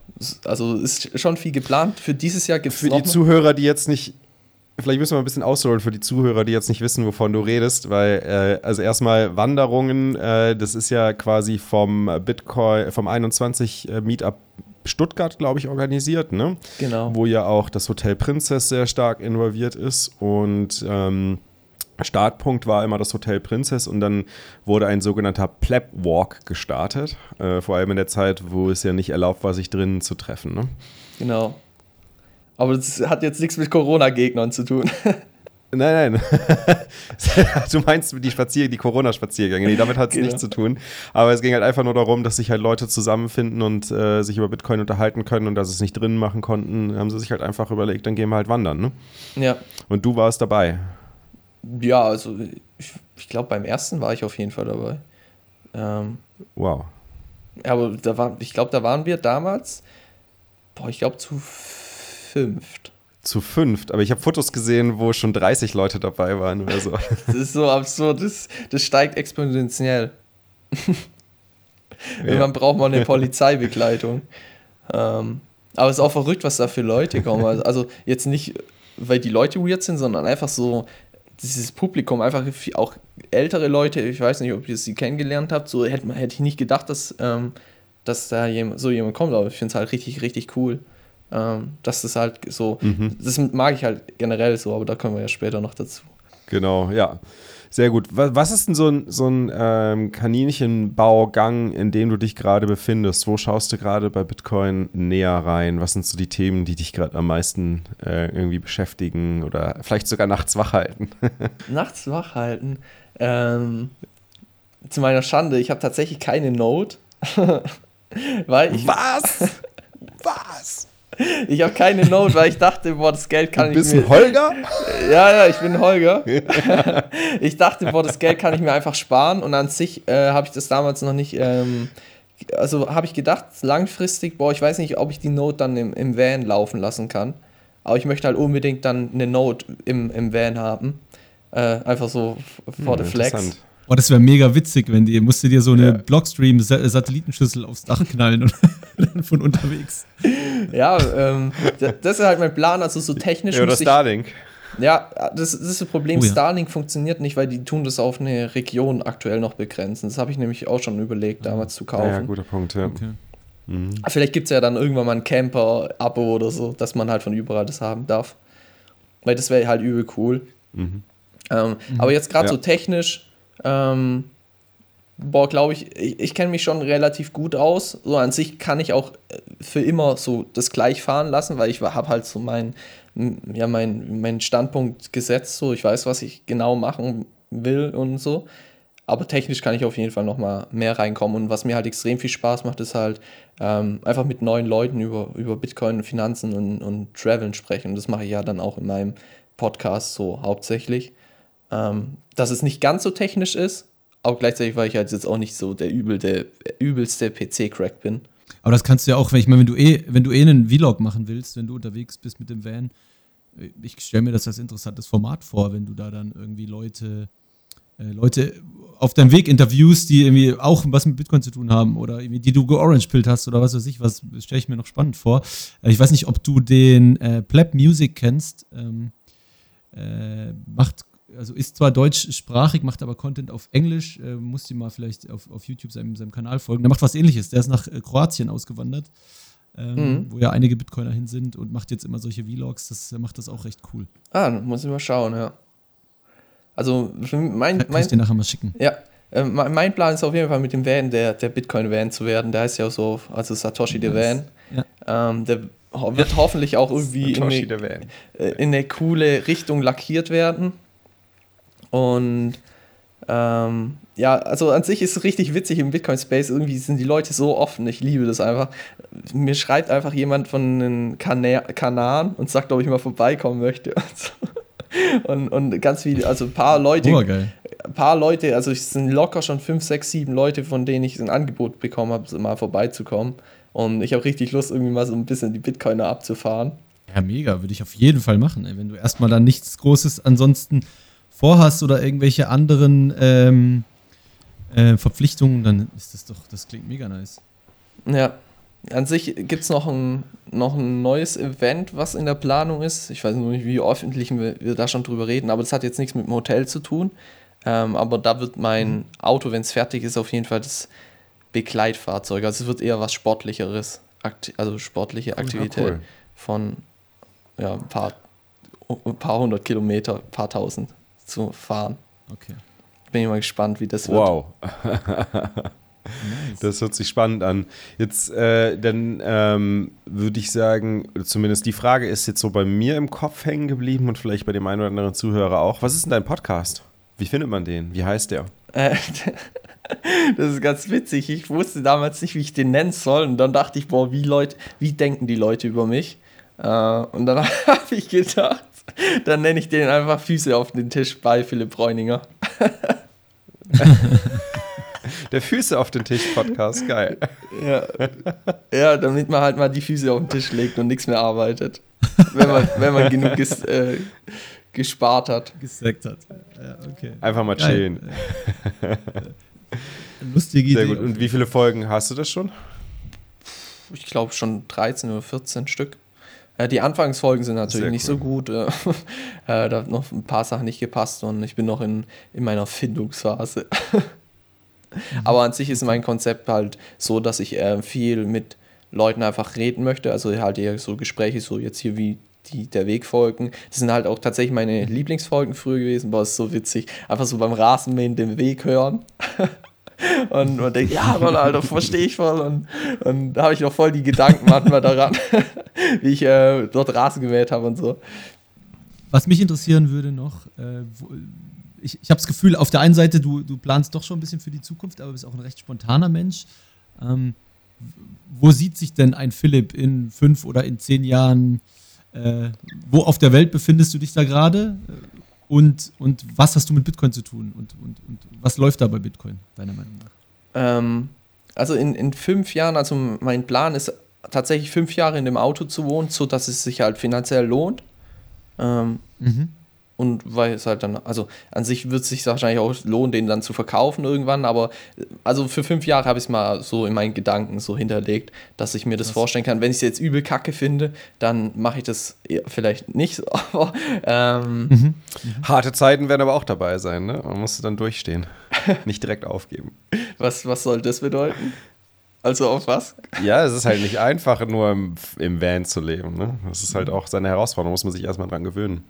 also ist schon viel geplant. Für dieses Jahr gibt es Für die Zuhörer, die jetzt nicht, vielleicht müssen wir ein bisschen ausholen für die Zuhörer, die jetzt nicht wissen, wovon du redest, weil, äh, also erstmal Wanderungen, äh, das ist ja quasi vom Bitcoin, vom 21 äh, Meetup Stuttgart, glaube ich, organisiert, ne? Genau. Wo ja auch das Hotel Princess sehr stark involviert ist und ähm, Startpunkt war immer das Hotel Princess und dann wurde ein sogenannter Pleb Walk gestartet, äh, vor allem in der Zeit, wo es ja nicht erlaubt war, sich drinnen zu treffen. Ne? Genau. Aber das hat jetzt nichts mit Corona-Gegnern zu tun. [laughs] Nein, nein. [laughs] du meinst die Spazier die Corona-Spaziergänge. Nee, damit hat es genau. nichts zu tun. Aber es ging halt einfach nur darum, dass sich halt Leute zusammenfinden und äh, sich über Bitcoin unterhalten können und dass sie es nicht drinnen machen konnten, haben sie sich halt einfach überlegt, dann gehen wir halt wandern, ne? Ja. Und du warst dabei. Ja, also ich, ich glaube, beim ersten war ich auf jeden Fall dabei. Ähm, wow. Aber da war, ich glaube, da waren wir damals, boah, ich glaube zu fünft zu fünft, aber ich habe Fotos gesehen, wo schon 30 Leute dabei waren oder so. [laughs] Das ist so absurd, das, das steigt exponentiell. [laughs] Irgendwann ja. braucht man eine [laughs] Polizeibegleitung. ähm, aber es ist auch verrückt, was da für Leute kommen. Also, also jetzt nicht, weil die Leute weird sind, sondern einfach so dieses Publikum, einfach auch ältere Leute, ich weiß nicht, ob ihr sie kennengelernt habt, so hätte, hätte ich nicht gedacht, dass, ähm, dass da jemand, so jemand kommt, aber ich finde es halt richtig, richtig cool. Ähm, das ist halt so, mhm. das mag ich halt generell so, aber da kommen wir ja später noch dazu. Genau, ja. Sehr gut. Was ist denn so ein, so ein ähm, Kaninchenbaugang, in dem du dich gerade befindest? Wo schaust du gerade bei Bitcoin näher rein? Was sind so die Themen, die dich gerade am meisten äh, irgendwie beschäftigen oder vielleicht sogar nachts wach halten? [laughs] nachts wach halten? Ähm, zu meiner Schande, ich habe tatsächlich keine Note. [laughs] weil ich, Was? [laughs] Was? Ich habe keine Note, weil ich dachte, boah, das Geld kann du bist ich mir. Bist ein Holger? [laughs] Ja, ja, ich bin Holger. [laughs] ich dachte, boah, das Geld kann ich mir einfach sparen und an sich äh, habe ich das damals noch nicht. Ähm, also habe ich gedacht, langfristig, boah, ich weiß nicht, ob ich die Note dann im, im Van laufen lassen kann. Aber ich möchte halt unbedingt dann eine Note im, im Van haben. Äh, einfach so vor hm, the flex. Oh, das wäre mega witzig, wenn die, musst du dir so eine ja. Blockstream-Satellitenschüssel aufs Dach knallen und [laughs] dann von unterwegs. Ja, ähm, das ist halt mein Plan, also so technisch. Ja, oder Starlink. Ich, ja, das, das, ist das Problem. Oh, ja. Starlink funktioniert nicht, weil die tun das auf eine Region aktuell noch begrenzen. Das habe ich nämlich auch schon überlegt, damals zu kaufen. Ja, guter Punkt, ja. Okay. Mhm. Vielleicht gibt es ja dann irgendwann mal ein Camper-Abo oder so, dass man halt von überall das haben darf. Weil das wäre halt übel cool. Mhm. Ähm, mhm. Aber jetzt gerade ja. so technisch ähm, boah, glaube ich, ich, ich kenne mich schon relativ gut aus. So an sich kann ich auch äh, für immer so das gleich fahren lassen, weil ich habe halt so mein, ja, mein, mein Standpunkt gesetzt. So, ich weiß, was ich genau machen will und so. Aber technisch kann ich auf jeden Fall noch mal mehr reinkommen. Und was mir halt extrem viel Spaß macht, ist halt ähm, einfach mit neuen Leuten über, über Bitcoin, Finanzen und, und Traveln sprechen. Das mache ich ja dann auch in meinem Podcast so hauptsächlich ähm, dass es nicht ganz so technisch ist, aber gleichzeitig, weil ich halt jetzt auch nicht so der, übel, der übelste PC-Crack bin. Aber das kannst du ja auch, wenn ich meine, wenn du eh, wenn du eh einen Vlog machen willst, wenn du unterwegs bist mit dem Van, äh, ich stelle mir das als interessantes Format vor, wenn du da dann irgendwie Leute, äh, Leute auf deinem Weg interviewst, die irgendwie auch was mit Bitcoin zu tun haben oder die du georange-pillt hast oder was weiß ich, was stelle ich mir noch spannend vor. Äh, ich weiß nicht, ob du den äh, Pleb Music kennst. Ähm, äh, macht also ist zwar deutschsprachig, macht aber Content auf Englisch, äh, muss die mal vielleicht auf, auf YouTube seinem, seinem Kanal folgen. Der macht was ähnliches. Der ist nach äh, Kroatien ausgewandert, ähm, mhm. wo ja einige Bitcoiner hin sind und macht jetzt immer solche Vlogs. Das macht das auch recht cool. Ah, muss ich mal schauen, ja. Also mein, Kann mein, ich dir nachher mal schicken. Ja, äh, mein Plan ist auf jeden Fall mit dem Van der, der Bitcoin-Van zu werden. Der heißt ja auch so, also Satoshi der Van. Ja. Ähm, der wird hoffentlich auch irgendwie in eine, äh, in eine coole Richtung lackiert werden. Und ähm, ja, also an sich ist es richtig witzig im Bitcoin-Space. Irgendwie sind die Leute so offen. Ich liebe das einfach. Mir schreibt einfach jemand von den Kana Kanaren und sagt, ob ich mal vorbeikommen möchte. [laughs] Und, und ganz viele, also ein paar Leute, oh, ein paar Leute, also es sind locker schon fünf, sechs, sieben Leute, von denen ich ein Angebot bekommen habe, mal vorbeizukommen. Und ich habe richtig Lust, irgendwie mal so ein bisschen die Bitcoiner abzufahren. Ja, mega, würde ich auf jeden Fall machen, ey. wenn du erstmal dann nichts Großes ansonsten vorhast oder irgendwelche anderen ähm, äh, Verpflichtungen, dann ist das doch, das klingt mega nice. Ja. An sich gibt es noch ein, noch ein neues Event, was in der Planung ist. Ich weiß noch nicht, wie öffentlich wir, wir da schon drüber reden, aber das hat jetzt nichts mit dem Hotel zu tun. Ähm, aber da wird mein mhm. Auto, wenn es fertig ist, auf jeden Fall das Begleitfahrzeug. Also es wird eher was Sportlicheres, Akti also sportliche Aktivität cool. von ja, ein paar, ein paar hundert Kilometer, ein paar tausend zu fahren. Okay. Bin ich mal gespannt, wie das wird. Wow. Nice. [laughs] Das hört sich spannend an. Jetzt, äh, dann ähm, würde ich sagen, zumindest die Frage ist jetzt so bei mir im Kopf hängen geblieben und vielleicht bei dem einen oder anderen Zuhörer auch. Was ist denn dein Podcast? Wie findet man den? Wie heißt der? Äh, [laughs] das ist ganz witzig. Ich wusste damals nicht, wie ich den nennen soll. Und dann dachte ich, boah, wie, Leute, wie denken die Leute über mich? Äh, und dann [laughs] habe ich gedacht, [laughs] dann nenne ich den einfach Füße auf den Tisch bei Philipp Bräuninger. [laughs] Der Füße auf den Tisch Podcast, geil. [laughs] Ja. ja, damit man halt mal die Füße auf den Tisch legt und nichts mehr arbeitet. Wenn man, wenn man genug ges, äh, gespart hat. Gesackt hat. Ja, okay. Einfach mal chillen. Lustige Idee. Sehr gut. Und wie viele Folgen hast du das schon? Ich glaube schon 13 oder 14 Stück. Ja, die Anfangsfolgen sind natürlich Sehr nicht cool. so gut. [laughs] Äh, da hat noch ein paar Sachen nicht gepasst und ich bin noch in, in meiner Findungsphase. [laughs] Aber an sich ist mein Konzept halt so, dass ich äh, viel mit Leuten einfach reden möchte. Also halt eher so Gespräche, so jetzt hier wie die der Wegfolgen. Das sind halt auch tatsächlich meine Lieblingsfolgen früher gewesen. Boah, ist so witzig. Einfach so beim Rasenmähen den Weg hören. [laughs] und man denkt, ja, Mann, Alter, verstehe ich voll. Und, und da habe ich noch voll die Gedanken manchmal daran, [laughs] wie ich äh, dort Rasen gemäht habe und so. Was mich interessieren würde noch, äh, wo, ich, ich habe das Gefühl, auf der einen Seite, du, du planst doch schon ein bisschen für die Zukunft, aber bist auch ein recht spontaner Mensch. Ähm, wo sieht sich denn ein Philipp in fünf oder in zehn Jahren? Äh, wo auf der Welt befindest du dich da gerade? Und, und was hast du mit Bitcoin zu tun? Und, und, und was läuft da bei Bitcoin, deiner Meinung nach? Ähm, also in, in fünf Jahren, also mein Plan ist tatsächlich fünf Jahre in dem Auto zu wohnen, sodass es sich halt finanziell lohnt. Ähm, mhm. Und weil es halt dann, also an sich wird es sich wahrscheinlich auch lohnen, den dann zu verkaufen irgendwann, aber also für fünf Jahre habe ich es mal so in meinen Gedanken so hinterlegt, dass ich mir das Was? vorstellen kann. Wenn ich es jetzt übel kacke finde, dann mache ich das vielleicht nicht, [laughs] aber ähm, mhm. Mhm. Harte Zeiten werden aber auch dabei sein, ne? Man muss dann durchstehen. [laughs] nicht direkt aufgeben. Was, was soll das bedeuten? Also auf was? Ja, es ist halt nicht einfach, nur im, im Van zu leben. Ne? Das ist halt auch seine Herausforderung, muss man sich erstmal dran gewöhnen.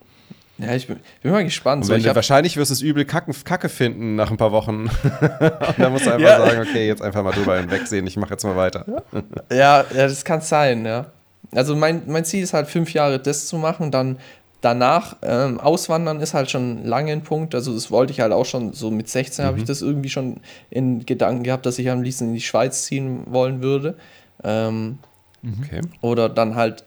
Ja, ich bin, bin mal gespannt. So, du, wahrscheinlich wirst du es übel Kacke, Kacke finden nach ein paar Wochen. [laughs] Und dann musst du einfach ja. sagen, okay, jetzt einfach mal drüber hinwegsehen, ich mache jetzt mal weiter. [laughs] ja, ja, das kann sein, ja. Also mein, mein Ziel ist halt fünf Jahre das zu machen, dann danach ähm, auswandern ist halt schon lange ein Punkt. Also das wollte ich halt auch schon, so mit 16 mhm. habe ich das irgendwie schon in Gedanken gehabt, dass ich am liebsten in die Schweiz ziehen wollen würde. Ähm, okay. Oder dann halt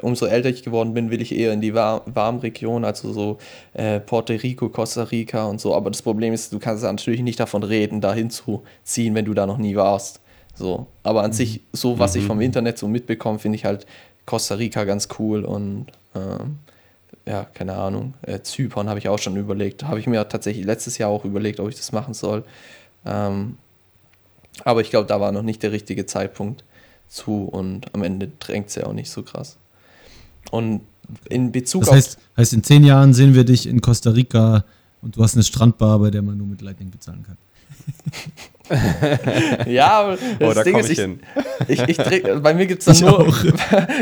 umso älter ich geworden bin, will ich eher in die War Warmregion, also so äh, Puerto Rico, Costa Rica und so. Aber das Problem ist, du kannst natürlich nicht davon reden, da hinzuziehen, wenn du da noch nie warst. So. Aber an mhm. sich, so was mhm. ich vom Internet so mitbekomme, finde ich halt Costa Rica ganz cool und ähm, ja, keine Ahnung. Äh, Zypern habe ich auch schon überlegt. Habe ich mir tatsächlich letztes Jahr auch überlegt, ob ich das machen soll. Ähm, aber ich glaube, da war noch nicht der richtige Zeitpunkt zu und am Ende drängt es ja auch nicht so krass. Und in Bezug das heißt, auf. Heißt, in zehn Jahren sehen wir dich in Costa Rica und du hast eine Strandbar, bei der man nur mit Lightning bezahlen kann. [laughs] ja, aber das oh, da Ding ist, ich, ich, [laughs] ich, ich bei mir gibt es [laughs] dann nur.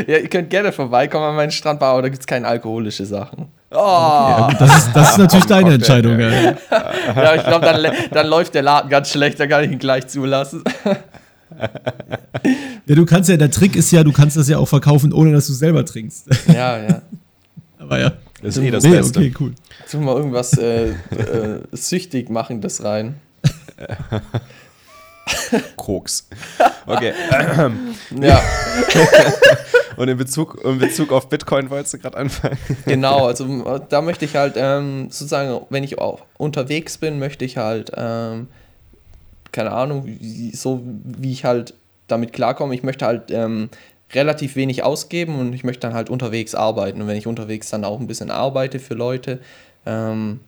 ja, ihr könnt gerne vorbeikommen an meinen Strandbar, aber da gibt es keine alkoholische Sachen. Oh. Okay, das, ist, das ist natürlich deine Entscheidung. Ja, ja ich glaube, dann, dann läuft der Laden ganz schlecht, da kann ich ihn gleich zulassen ja, du kannst ja, der Trick ist ja, du kannst das ja auch verkaufen, ohne dass du selber trinkst. Ja, ja. [laughs] Aber ja. Das ist eh das nee, Beste. Okay, cool. Tun mal irgendwas äh, äh, süchtig machen, das rein. [laughs] Koks. Okay. [laughs] ja. Und in Bezug, in Bezug auf Bitcoin wolltest du gerade anfangen? Genau, also da möchte ich halt ähm, sozusagen, wenn ich auch unterwegs bin, möchte ich halt ähm, keine Ahnung, wie, so wie ich halt damit klarkomme. Ich möchte halt ähm, relativ wenig ausgeben und ich möchte dann halt unterwegs arbeiten. Und wenn ich unterwegs dann auch ein bisschen arbeite für Leute, ähm,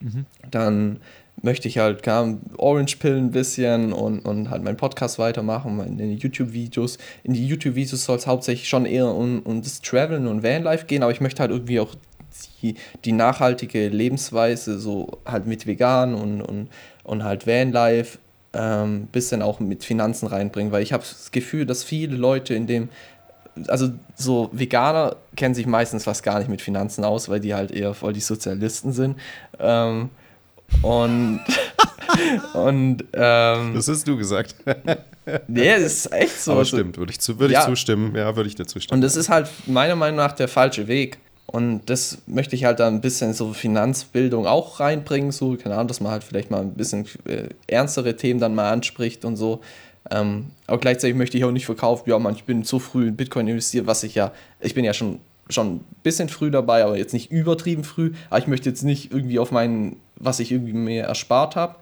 mhm. dann möchte ich halt klar, Orange Pillen ein bisschen und, und halt meinen Podcast weitermachen, meine YouTube-Videos. In die YouTube-Videos soll es hauptsächlich schon eher um, um das Traveln und Vanlife gehen, aber ich möchte halt irgendwie auch die, die nachhaltige Lebensweise so halt mit vegan und, und, und halt Vanlife ähm, bisschen auch mit Finanzen reinbringen, weil ich habe das Gefühl, dass viele Leute in dem, also so Veganer kennen sich meistens fast gar nicht mit Finanzen aus, weil die halt eher voll die Sozialisten sind. Ähm, und [laughs] und ähm, das hast du gesagt. nee, das ist echt so. Aber stimmt, würde ich, zu, würd ich Ja. zustimmen. Ja, würde ich dir zustimmen. Und das ist halt meiner Meinung nach der falsche Weg. Und das möchte ich halt da ein bisschen so Finanzbildung auch reinbringen, so, keine Ahnung, dass man halt vielleicht mal ein bisschen äh, ernstere Themen dann mal anspricht und so. Ähm, aber gleichzeitig möchte ich auch nicht verkaufen, ja, man, ich bin so früh in Bitcoin investiert, was ich ja, ich bin ja schon, schon ein bisschen früh dabei, aber jetzt nicht übertrieben früh. Aber ich möchte jetzt nicht irgendwie auf meinen, was ich irgendwie mir erspart habe,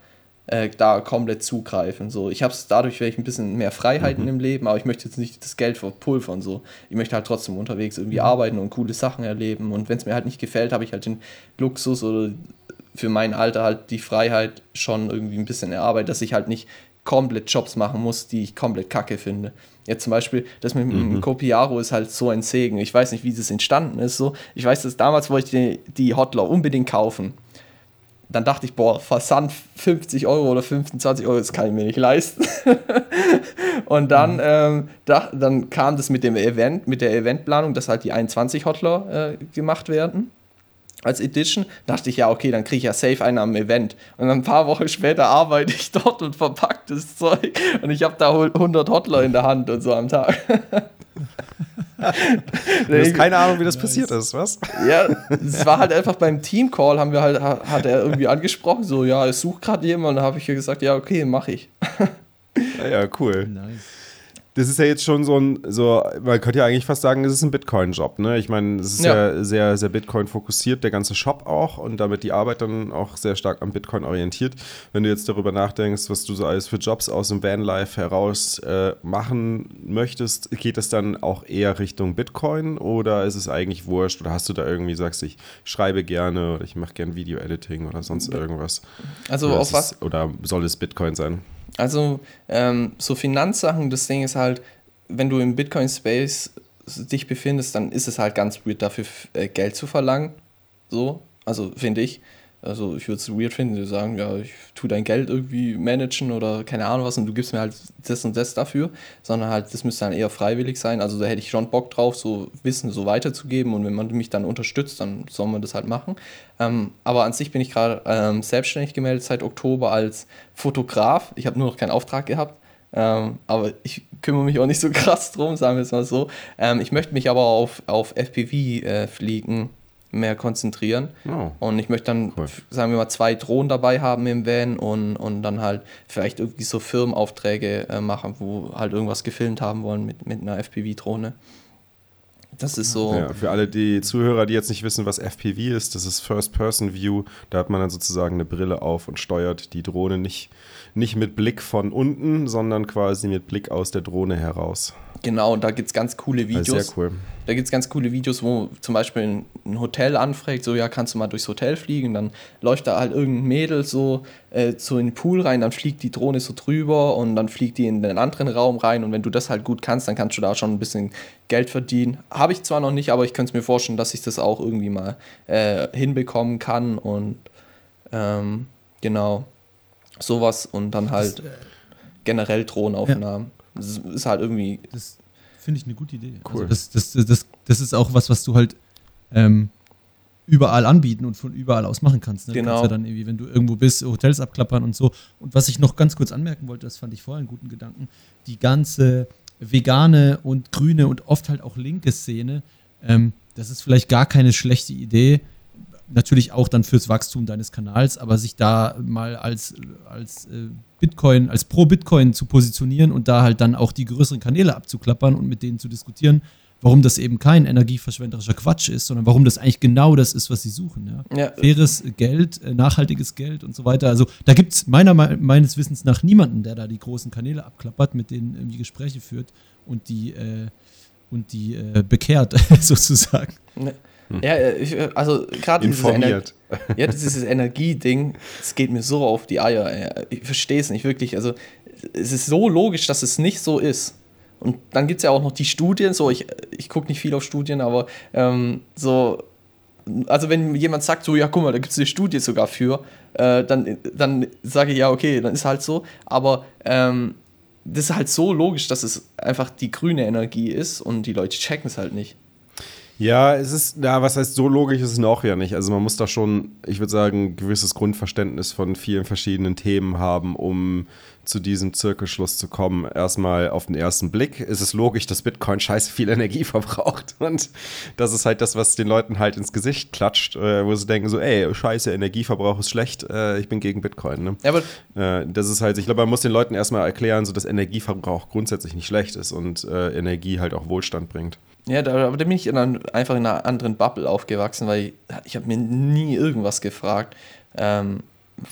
äh, da komplett zugreifen. So, ich habe es dadurch vielleicht ein bisschen mehr Freiheiten im Leben, aber ich möchte jetzt nicht das Geld verpulvern. So, ich möchte halt trotzdem unterwegs irgendwie arbeiten und coole Sachen erleben. Und wenn es mir halt nicht gefällt, habe ich halt den Luxus oder für mein Alter halt die Freiheit schon irgendwie ein bisschen erarbeitet, dass ich halt nicht komplett Jobs machen muss, die ich komplett kacke finde. Jetzt zum Beispiel, das mit dem Copiaro ist halt so ein Segen. Ich weiß nicht, wie das entstanden ist. So, ich weiß, dass damals wollte ich die, die Hotler unbedingt kaufen dann dachte ich, boah, Versand 50 Euro oder 25 Euro, das kann ich mir nicht leisten. [laughs] und dann, ähm, da, dann kam das mit dem Event, mit der Eventplanung, dass halt die 21 Hotler äh, gemacht werden als Edition. Dachte ich, ja, okay, dann kriege ich ja safe einen am Event. Und dann ein paar Wochen später arbeite ich dort und verpacke das Zeug. Und ich habe da 100 Hotler in der Hand und so am Tag. [laughs] Du hast keine Ahnung, wie das passiert ist, was? Ja, es war halt einfach beim Teamcall, haben wir halt, hat er irgendwie angesprochen, so, ja, ich suche gerade jemanden, und dann habe ich ja gesagt, ja, okay, mache ich. Ja, ja, cool. Nice. Das ist ja jetzt schon so ein, so, man könnte ja eigentlich fast sagen, es ist ein Bitcoin-Job, ne? Ich meine, es ist ja, Ja. sehr, sehr Bitcoin-fokussiert, der ganze Shop auch und damit die Arbeit dann auch sehr stark am Bitcoin orientiert. Wenn du jetzt darüber nachdenkst, was du so alles für Jobs aus dem Vanlife heraus äh, machen möchtest, geht es dann auch eher Richtung Bitcoin oder ist es eigentlich wurscht oder hast du da irgendwie, sagst ich schreibe gerne oder ich mache gerne Video-Editing oder sonst irgendwas? Also oder auf was, Es, oder soll es Bitcoin sein? Also, ähm, so Finanzsachen, das Ding ist halt, wenn du im Bitcoin-Space dich befindest, dann ist es halt ganz weird, dafür äh, Geld zu verlangen. So, also finde ich. Also, ich würde es weird finden, zu sagen, ja, ich tue dein Geld irgendwie managen oder keine Ahnung was und du gibst mir halt das und das dafür, sondern halt, das müsste dann eher freiwillig sein. Also, da hätte ich schon Bock drauf, so Wissen so weiterzugeben und wenn man mich dann unterstützt, dann soll man das halt machen. Ähm, aber an sich bin ich gerade ähm, selbstständig gemeldet seit Oktober als Fotograf. Ich habe nur noch keinen Auftrag gehabt. Ähm, aber ich kümmere mich auch nicht so [laughs] krass drum, sagen wir es mal so. Ähm, ich möchte mich aber auf, auf FPV-Fliegen mehr konzentrieren. Oh. Und ich möchte dann, Cool. sagen wir mal, zwei Drohnen dabei haben im Van und, und dann halt vielleicht irgendwie so Firmenaufträge äh, machen, wo halt irgendwas gefilmt haben wollen mit, mit einer FPV-Drohne. Das ist so. Ja, für alle die Zuhörer, die jetzt nicht wissen, was FPV ist, das ist First-Person-View. Da hat man dann sozusagen eine Brille auf und steuert die Drohne nicht, nicht mit Blick von unten, sondern quasi mit Blick aus der Drohne heraus. Genau, und da gibt es ganz coole Also Videos. sehr cool. Da gibt es ganz coole Videos, wo zum Beispiel ein, Hotel anfragt, so ja, kannst du mal durchs Hotel fliegen, dann läuft da halt irgendein Mädel so, äh, so in den Pool rein, dann fliegt die Drohne so drüber und dann fliegt die in den anderen Raum rein und wenn du das halt gut kannst, dann kannst du da schon ein bisschen Geld verdienen. Habe ich zwar noch nicht, aber ich könnte es mir vorstellen, dass ich das auch irgendwie mal äh, hinbekommen kann und ähm, genau sowas und dann halt generell Drohnenaufnahmen. Das ist halt irgendwie Das finde ich eine gute Idee. Cool. Also das, das, das, das, ist auch was, was du halt ähm, überall anbieten und von überall aus machen kannst. Ne? Du Genau. kannst ja dann irgendwie, wenn du irgendwo bist, Hotels abklappern und so. Und was ich noch ganz kurz anmerken wollte, das fand ich vorher einen guten Gedanken, die ganze vegane und grüne und oft halt auch linke Szene, ähm, das ist vielleicht gar keine schlechte Idee. Natürlich auch dann fürs Wachstum deines Kanals, aber sich da mal als, als äh, Bitcoin, als Pro-Bitcoin zu positionieren und da halt dann auch die größeren Kanäle abzuklappern und mit denen zu diskutieren, warum das eben kein energieverschwenderischer Quatsch ist, sondern warum das eigentlich genau das ist, was sie suchen. Ja? Ja. Faires Geld, äh, nachhaltiges Geld und so weiter. Also da gibt es meiner Me- meines Wissens nach niemanden, der da die großen Kanäle abklappert, mit denen irgendwie Gespräche führt und die, äh, und die äh, bekehrt, [laughs] sozusagen. Ne. Ja, äh, ich, äh, also gerade dieses, Informiert. ja, dieses Energieding, das geht mir so auf die Eier. ey. Ich verstehe es nicht wirklich. Also es ist so logisch, dass es nicht so ist. Und dann gibt es ja auch noch die Studien, so ich, ich gucke nicht viel auf Studien, aber ähm, so, also wenn jemand sagt, so ja, guck mal, da gibt es eine Studie sogar für, äh, dann, dann sage ich, ja, okay, dann ist halt so. Aber ähm, das ist halt so logisch, dass es einfach die grüne Energie ist und die Leute checken es halt nicht. Ja, es ist, na, was heißt so logisch ist es noch ja nicht. Also man muss da schon, ich würde sagen, ein gewisses Grundverständnis von vielen verschiedenen Themen haben, um zu diesem Zirkelschluss zu kommen. Erstmal auf den ersten Blick ist es logisch, dass Bitcoin scheiße viel Energie [laughs] verbraucht. Und das ist halt das, was den Leuten halt ins Gesicht klatscht, äh, wo sie denken so, ey, scheiße, Energieverbrauch ist schlecht, äh, ich bin gegen Bitcoin. Ne? Aber äh, das ist halt, ich glaube, man muss den Leuten erstmal erklären, so dass Energieverbrauch grundsätzlich nicht schlecht ist und Energie halt auch Wohlstand bringt. Ja, da, aber da bin ich dann einfach in einer anderen Bubble aufgewachsen, weil ich, ich habe mir nie irgendwas gefragt. Ähm,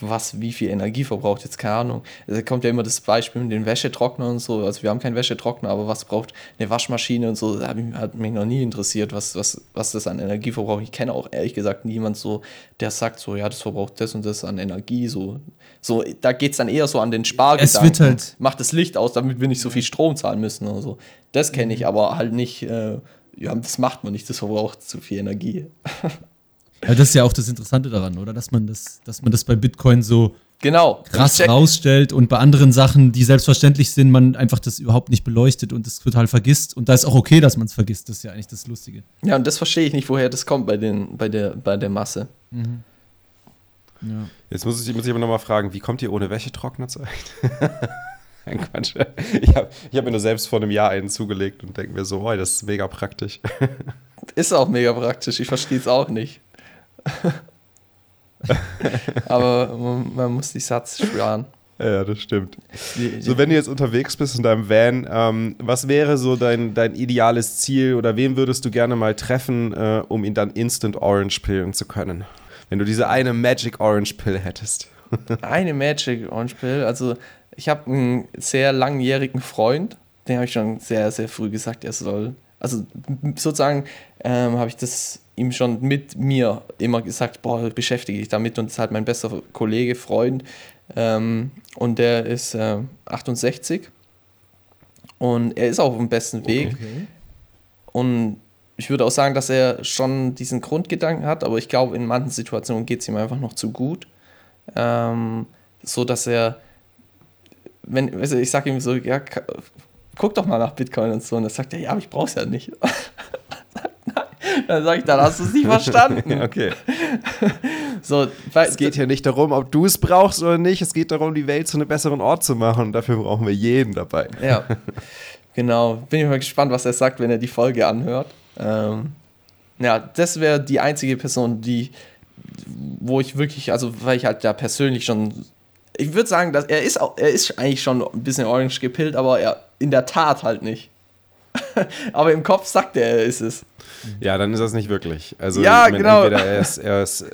was wie viel Energie verbraucht, jetzt keine Ahnung. Da kommt ja immer das Beispiel mit den Wäschetrockner und so. Also wir haben keinen Wäschetrockner, aber was braucht eine Waschmaschine und so, das hat mich noch nie interessiert, was, was, was das an Energie verbraucht. Ich kenne auch ehrlich gesagt niemand so, der sagt so, ja, das verbraucht das und das an Energie. So, so da geht es dann eher so an den Spargedanken. Es wird halt Macht das Licht aus, damit wir nicht so viel Strom zahlen müssen oder so. Das kenne ich, mhm. aber halt nicht, äh, ja, das macht man nicht, das verbraucht zu viel Energie. [laughs] Ja, das ist ja auch das Interessante daran, oder? Dass man das, dass man das bei Bitcoin so genau. krass rausstellt und bei anderen Sachen, die selbstverständlich sind, man einfach das überhaupt nicht beleuchtet und das total vergisst. Und da ist auch okay, dass man es vergisst. Das ist ja eigentlich das Lustige. Ja, und das verstehe ich nicht, woher das kommt bei, den, bei, der, bei der Masse. Mhm. Ja. Jetzt muss ich, muss ich aber nochmal fragen, wie kommt ihr ohne Wäschetrockner zurecht? Ein [laughs] Quatsch. Ich habe ich hab mir nur selbst vor einem Jahr einen zugelegt und denke mir so, oh, das ist mega praktisch. [laughs] Ist auch mega praktisch, ich verstehe es auch nicht. [laughs] Aber man, man, muss die Satz sparen. Ja, das stimmt. So, wenn du jetzt unterwegs bist in deinem Van, ähm, was wäre so dein, dein ideales Ziel oder wen würdest du gerne mal treffen, äh, um ihn dann Instant Orange pillen zu können? Wenn du diese eine Magic Orange Pill hättest. [laughs] eine Magic Orange Pill, also ich habe einen sehr langjährigen Freund, den habe ich schon sehr, sehr früh gesagt, er soll, also sozusagen ähm, habe ich das ihm schon mit mir immer gesagt, boah, beschäftige dich damit und das ist halt mein bester Kollege, Freund ähm, und der ist äh, 68 und er ist auch auf dem besten Weg okay. und ich würde auch sagen, dass er schon diesen Grundgedanken hat, aber ich glaube, in manchen Situationen geht es ihm einfach noch zu gut, ähm, so dass er wenn, also ich sage ihm so, ja, guck doch mal nach Bitcoin und so. Und dann sagt er, ja, aber ich brauch's ja nicht. [laughs] Dann sage ich, dann hast du es nicht verstanden. [laughs] okay. so, es geht hier nicht darum, ob du es brauchst oder nicht. Es geht darum, die Welt zu einem besseren Ort zu machen. Und dafür brauchen wir jeden dabei. Ja, [laughs] genau. Bin ich mal gespannt, was er sagt, wenn er die Folge anhört. Ähm, ja, das wäre die einzige Person, die, wo ich wirklich, also weil ich halt da persönlich schon, ich würde sagen, dass er ist, auch, er ist eigentlich schon ein bisschen orange gepillt, aber er in der Tat halt nicht. [laughs] aber im Kopf sagt er, er ist es. Ja, dann ist das nicht wirklich. Also, ja, meine, genau. Entweder er ist, er ist,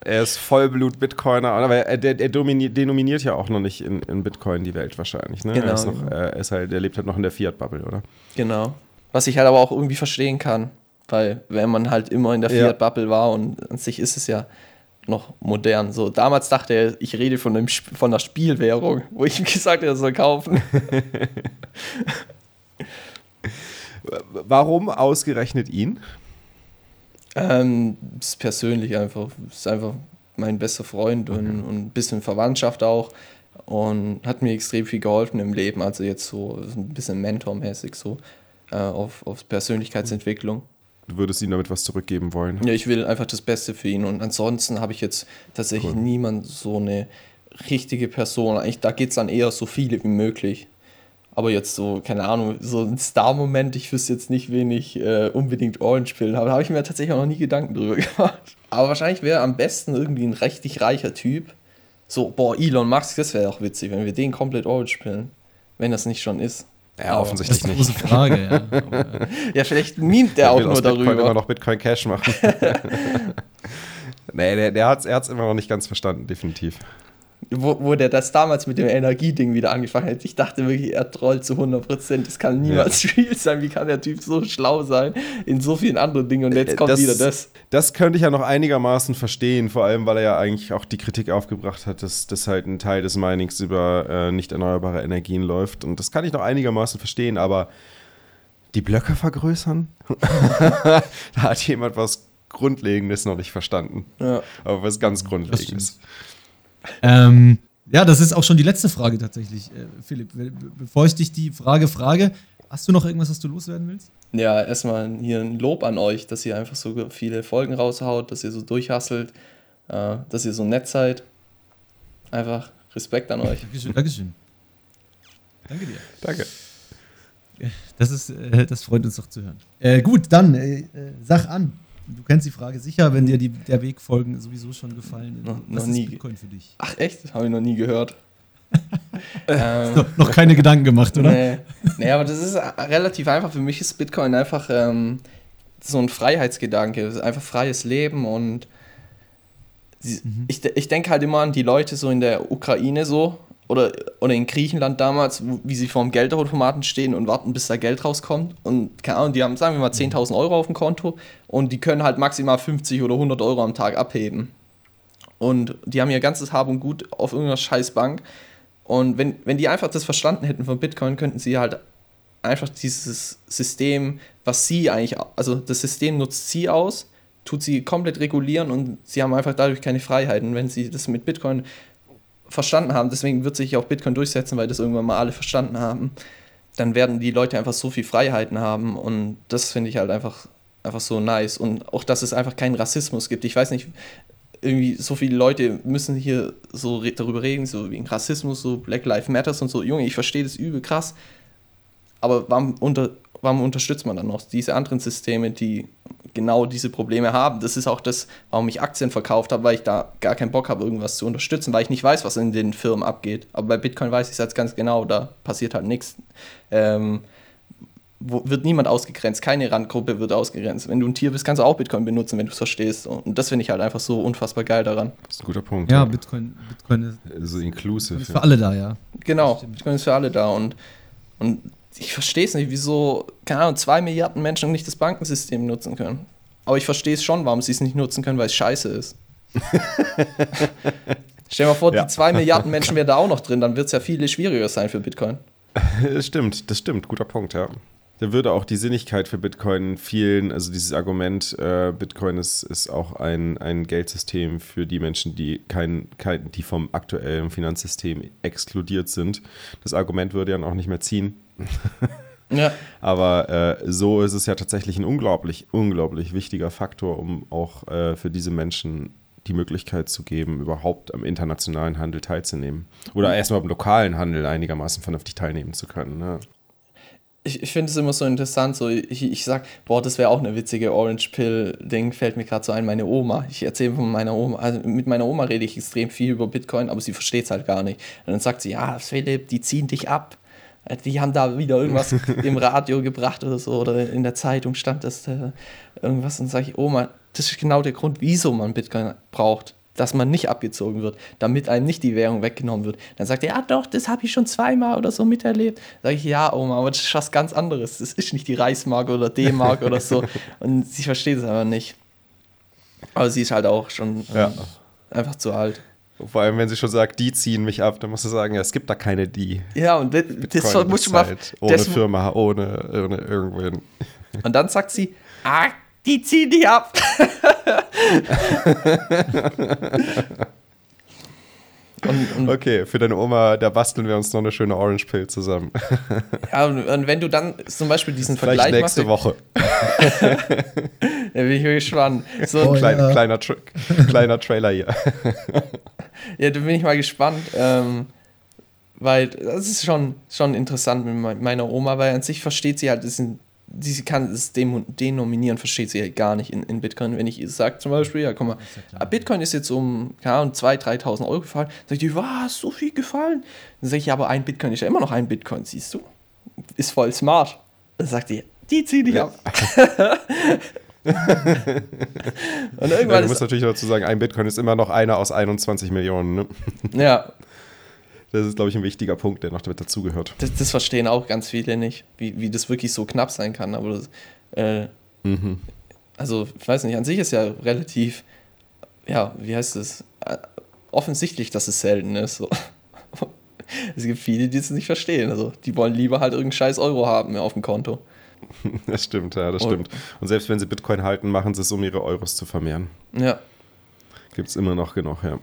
er ist Vollblut-Bitcoiner, aber er, der, er denominiert ja auch noch nicht in, in Bitcoin die Welt wahrscheinlich. Ne? Genau, er, ist noch, genau. er, ist halt, er lebt halt noch in der Fiat-Bubble, oder? Genau. Was ich halt aber auch irgendwie verstehen kann, weil wenn man halt immer in der Fiat-Bubble war und an sich ist es ja noch modern. So, damals dachte er, ich rede von, einem, von einer Spielwährung, wo ich ihm [laughs] gesagt habe, er soll kaufen. [laughs] Warum ausgerechnet ihn? Ähm, ist persönlich einfach. Ist einfach mein bester Freund okay. und, und ein bisschen Verwandtschaft auch. Und hat mir extrem viel geholfen im Leben. Also jetzt so ein bisschen mentormäßig so äh, auf, auf Persönlichkeitsentwicklung. Du würdest ihm damit was zurückgeben wollen? Ja, ich will einfach das Beste für ihn. Und ansonsten habe ich jetzt tatsächlich cool. niemand so eine richtige Person. Eigentlich, da geht es dann eher so viele wie möglich. Aber jetzt so, keine Ahnung, so ein Star-Moment, ich wüsste jetzt nicht, wen ich äh, unbedingt Orange pillen habe. Da habe ich mir tatsächlich auch noch nie Gedanken drüber [laughs] gemacht. Aber wahrscheinlich wäre am besten irgendwie ein richtig reicher Typ. So, boah, Elon Musk, das wäre auch witzig, wenn wir den komplett Orange pillen. Wenn das nicht schon ist. Ja, Aber offensichtlich das ist eine große Frage, ja. Aber, [laughs] ja, vielleicht mimt der auch nur darüber. Bitcoin immer noch Bitcoin Cash machen. [laughs] nee, der, der hat es immer noch nicht ganz verstanden, definitiv wo, wo der das damals mit dem Energieding wieder angefangen hat. Ich dachte wirklich, er trollt zu 100%. Das kann niemals ja. real sein. Wie kann der Typ so schlau sein in so vielen anderen Dingen? Und jetzt kommt das, wieder das. Das könnte ich ja noch einigermaßen verstehen, vor allem, weil er ja eigentlich auch die Kritik aufgebracht hat, dass, dass halt ein Teil des Minings über äh, nicht erneuerbare Energien läuft. Und das kann ich noch einigermaßen verstehen, aber die Blöcke vergrößern? [laughs] da hat jemand was Grundlegendes noch nicht verstanden. Ja. Aber was ganz Grundlegendes. Ähm, ja, das ist auch schon die letzte Frage tatsächlich, äh, Philipp. Bevor ich dich die Frage frage, hast du noch irgendwas, was du loswerden willst? Ja, erstmal hier ein Lob an euch, dass ihr einfach so viele Folgen raushaut, dass ihr so durchhasselt, äh, dass ihr so nett seid. Einfach Respekt an euch. Dankeschön, Dankeschön. Danke dir. Danke. Das, ist, äh, das freut uns doch zu hören. Äh, gut, dann äh, äh, sag an. Du kennst die Frage sicher, wenn dir die, der Weg-Folgen sowieso schon gefallen. Noch, Was noch nie. ist Bitcoin für dich? Ach echt? Habe ich noch nie gehört. [laughs] ähm, noch keine Gedanken gemacht, oder? Nee. nee, aber das ist relativ einfach. Für mich ist Bitcoin einfach ähm, so ein Freiheitsgedanke. einfach freies Leben und mhm. ich, ich denke halt immer an die Leute so in der Ukraine so oder, oder in Griechenland damals, wie sie vor dem Geldautomaten stehen und warten, bis da Geld rauskommt. Und keine Ahnung, die haben, sagen wir mal, 10.000 Euro auf dem Konto und die können halt maximal 50 oder 100 Euro am Tag abheben. Und die haben ihr ganzes Hab und Gut auf irgendeiner Scheißbank. Und wenn, wenn die einfach das verstanden hätten von Bitcoin, könnten sie halt einfach dieses System, was sie eigentlich, also das System nutzt sie aus, tut sie komplett regulieren und sie haben einfach dadurch keine Freiheiten. Wenn sie das mit Bitcoin verstanden haben, deswegen wird sich auch Bitcoin durchsetzen, weil das irgendwann mal alle verstanden haben, dann werden die Leute einfach so viel Freiheiten haben und das finde ich halt einfach, einfach so nice und auch, dass es einfach keinen Rassismus gibt. Ich weiß nicht, irgendwie so viele Leute müssen hier so darüber reden, so wegen Rassismus, so Black Lives Matters und so. Junge, ich verstehe das übel krass, aber warum, unter, warum unterstützt man dann noch diese anderen Systeme, die genau diese Probleme haben. Das ist auch das, warum ich Aktien verkauft habe, weil ich da gar keinen Bock habe, irgendwas zu unterstützen, weil ich nicht weiß, was in den Firmen abgeht. Aber bei Bitcoin weiß ich es jetzt ganz genau, da passiert halt nichts. Ähm, wo, wird niemand ausgegrenzt, keine Randgruppe wird ausgegrenzt. Wenn du ein Tier bist, kannst du auch Bitcoin benutzen, wenn du es verstehst. Und das finde ich halt einfach so unfassbar geil daran. Das ist ein guter Punkt. Ja, ja. Bitcoin, Bitcoin ist, so inclusive. Ist für alle da, ja. Genau, Bitcoin ist für alle da. Und, und ich verstehe es nicht, wieso, keine Ahnung, zwei Milliarden Menschen nicht das Bankensystem nutzen können. Aber ich verstehe es schon, warum sie es nicht nutzen können, weil es scheiße ist. [laughs] Stell dir mal vor, ja. die zwei Milliarden Menschen wären da auch noch drin, dann wird es ja viel schwieriger sein für Bitcoin. Das [laughs] stimmt, das stimmt, guter Punkt, ja. Da würde auch die Sinnigkeit für Bitcoin vielen, also dieses Argument, äh, Bitcoin ist, ist auch ein, ein Geldsystem für die Menschen, die, kein, kein, die vom aktuellen Finanzsystem exkludiert sind. Das Argument würde ja auch nicht mehr ziehen. Ja. [laughs] Aber äh, so ist es ja tatsächlich ein unglaublich, unglaublich wichtiger Faktor, um auch äh, für diese Menschen die Möglichkeit zu geben, überhaupt am internationalen Handel teilzunehmen. Oder erstmal am lokalen Handel einigermaßen vernünftig teilnehmen zu können. Ne? Ich, ich finde es immer so interessant, so ich, ich sag, boah, das wäre auch eine witzige Orange Pill-Ding, fällt mir gerade so ein, meine Oma. Ich erzähle von meiner Oma, also mit meiner Oma rede ich extrem viel über Bitcoin, aber sie versteht es halt gar nicht. Und dann sagt sie, ja, Philipp, die ziehen dich ab die haben da wieder irgendwas [laughs] im Radio gebracht oder so oder in der Zeitung stand das äh, irgendwas und sage ich, Oma, das ist genau der Grund, wieso man Bitcoin braucht, dass man nicht abgezogen wird, damit einem nicht die Währung weggenommen wird. Dann sagt er, ja doch, das habe ich schon zweimal oder so miterlebt. Sage ich, ja Oma, aber das ist was ganz anderes. Das ist nicht die Reichsmark oder D-Mark oder so. [laughs] Und sie versteht es aber nicht. Aber sie ist halt auch schon ja. ähm, einfach zu alt. Vor allem, wenn sie schon sagt, die ziehen mich ab, dann musst du sagen, ja, es gibt da keine die. Ja, und das, das muss schon mal. Ohne das, Firma, ohne, ohne irgendwohin. [laughs] Und dann sagt sie, ah, die ziehen dich ab. [laughs] Und, und okay, für deine Oma, da basteln wir uns noch eine schöne Orange Pill zusammen. [laughs] Ja, und, und wenn du dann zum Beispiel diesen Vielleicht Vergleich nächste machst, Woche. da bin ich gespannt. So oh, klein, ja. kleiner, Tra kleiner Trailer hier. Ja, da bin ich mal gespannt, ähm, weil das ist schon, schon interessant mit meiner Oma, weil an sich versteht sie halt, das sind sie kann es denominieren, versteht sie halt gar nicht in, in Bitcoin. Wenn ich sage zum Beispiel, ja, guck mal, ja Bitcoin ist jetzt um, keine Ahnung, 2.000, 3.000 Euro gefallen, sag ich, was, so viel gefallen? Dann sage ich, ja, aber ein Bitcoin ist ja immer noch ein Bitcoin, siehst du? Ist voll smart. Dann sagt die, die zieh dich ja. ab. [laughs] [laughs] [laughs] und irgendwann ja, du musst natürlich dazu sagen, ein Bitcoin ist immer noch einer aus 21 Millionen. Ne? [laughs] Ja, das ist, glaube ich, ein wichtiger Punkt, der noch damit dazugehört. Das, das, verstehen auch ganz viele nicht, wie, wie das wirklich so knapp sein kann. Aber das, äh, mhm. also, ich weiß nicht, an sich ist ja relativ, ja, wie heißt es, äh, offensichtlich, dass es selten ist. So. [laughs] Es gibt viele, die es nicht verstehen. Also, die wollen lieber halt irgendeinen scheiß Euro haben auf dem Konto. [laughs] Das stimmt, ja, das stimmt. Und selbst wenn sie Bitcoin halten, machen sie es, um ihre Euros zu vermehren. Ja. Gibt es immer noch genug, ja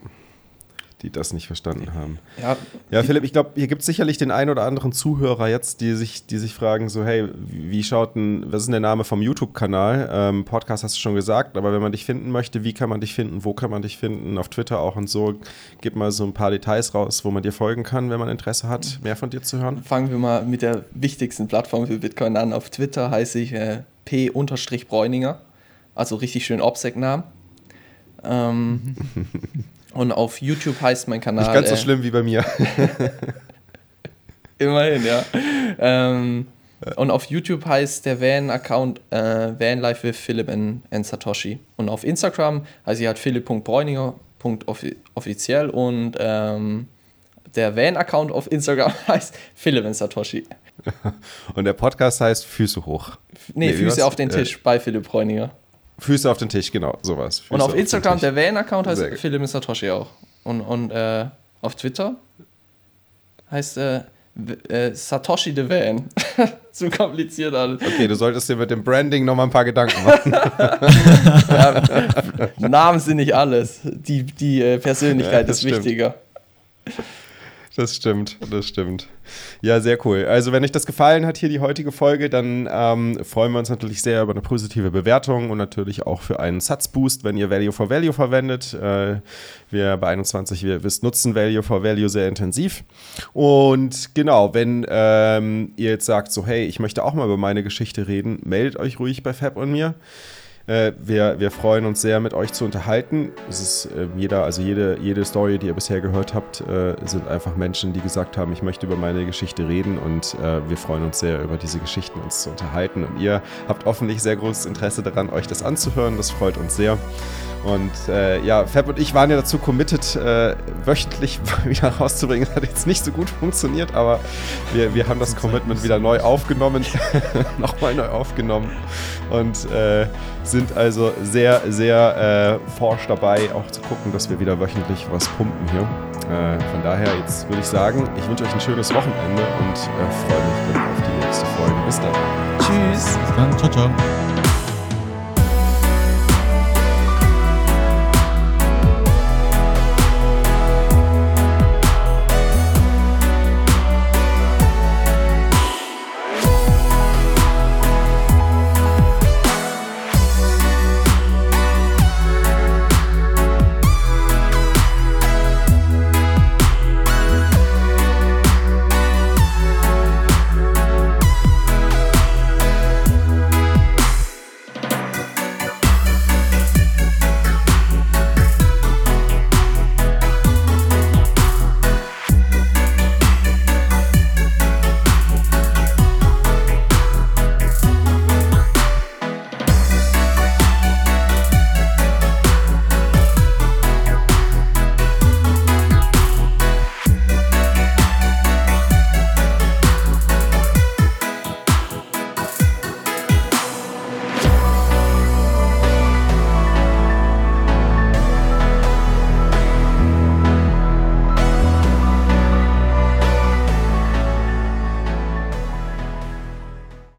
die das nicht verstanden haben. Ja, ja Philipp, ich glaube, hier gibt es sicherlich den einen oder anderen Zuhörer jetzt, die sich, die sich fragen, so, hey, wie schaut denn, was ist denn der Name vom YouTube-Kanal? Ähm, Podcast hast du schon gesagt, aber wenn man dich finden möchte, wie kann man dich finden? Wo kann man dich finden? Auf Twitter auch und so. Gib mal so ein paar Details raus, wo man dir folgen kann, wenn man Interesse hat, mehr von dir zu hören. Fangen wir mal mit der wichtigsten Plattform für Bitcoin an. Auf Twitter heiße ich äh, P-Bräuninger, also richtig schön Obsec-Namen. Ähm, [laughs] und auf YouTube heißt mein Kanal. Nicht ganz so äh, schlimm wie bei mir. [laughs] immerhin, ja. Ähm, und auf YouTube heißt der Van-Account äh, Vanlife with Philipp and, and Satoshi. Und auf Instagram heißt ich halt philipp.bräuninger.offiziell und ähm, der Van-Account auf Instagram [laughs] heißt Philipp and Satoshi. Und der Podcast heißt Füße hoch. Nee, nee Füße auf den Tisch äh, bei Philipp Bräuninger. Füße auf den Tisch, genau, sowas. Füße und auf, auf Instagram, der Van-Account heißt Philipp Satoshi auch. Und, und äh, auf Twitter heißt äh, äh, Satoshi the Van. [laughs] Zu kompliziert alles. Okay, du solltest dir mit dem Branding nochmal ein paar Gedanken machen. [laughs] [laughs] ja, Namen sind nicht alles. Die, die äh, Persönlichkeit ja, ist stimmt. wichtiger. Das stimmt, das stimmt. Ja, sehr cool. Also, wenn euch das gefallen hat, hier die heutige Folge, dann ähm, freuen wir uns natürlich sehr über eine positive Bewertung und natürlich auch für einen Satzboost, wenn ihr Value for Value verwendet. Äh, wir bei 21, wie ihr wisst, nutzen Value for Value sehr intensiv. Und genau, wenn ähm, ihr jetzt sagt, so, hey, ich möchte auch mal über meine Geschichte reden, meldet euch ruhig bei Fab und mir. Äh, wir, wir freuen uns sehr, mit euch zu unterhalten. Es ist äh, jeder, also jede, jede Story, die ihr bisher gehört habt, äh, sind einfach Menschen, die gesagt haben, ich möchte über meine Geschichte reden und äh, wir freuen uns sehr, über diese Geschichten uns zu unterhalten. Und ihr habt hoffentlich sehr großes Interesse daran, euch das anzuhören. Das freut uns sehr. Und äh, ja, Fab und ich waren ja dazu committed, äh, wöchentlich [laughs] wieder rauszubringen. Das hat jetzt nicht so gut funktioniert, aber wir, wir haben das Commitment wieder neu aufgenommen, [laughs] nochmal neu aufgenommen und äh, sind also sehr, sehr äh, forsch dabei, auch zu gucken, dass wir wieder wöchentlich was pumpen hier. Äh, von daher, jetzt würde ich sagen, ich wünsche euch ein schönes Wochenende und äh, freue mich dann auf die nächste Folge. Bis dann. Tschüss. Bis dann. Ciao, ciao.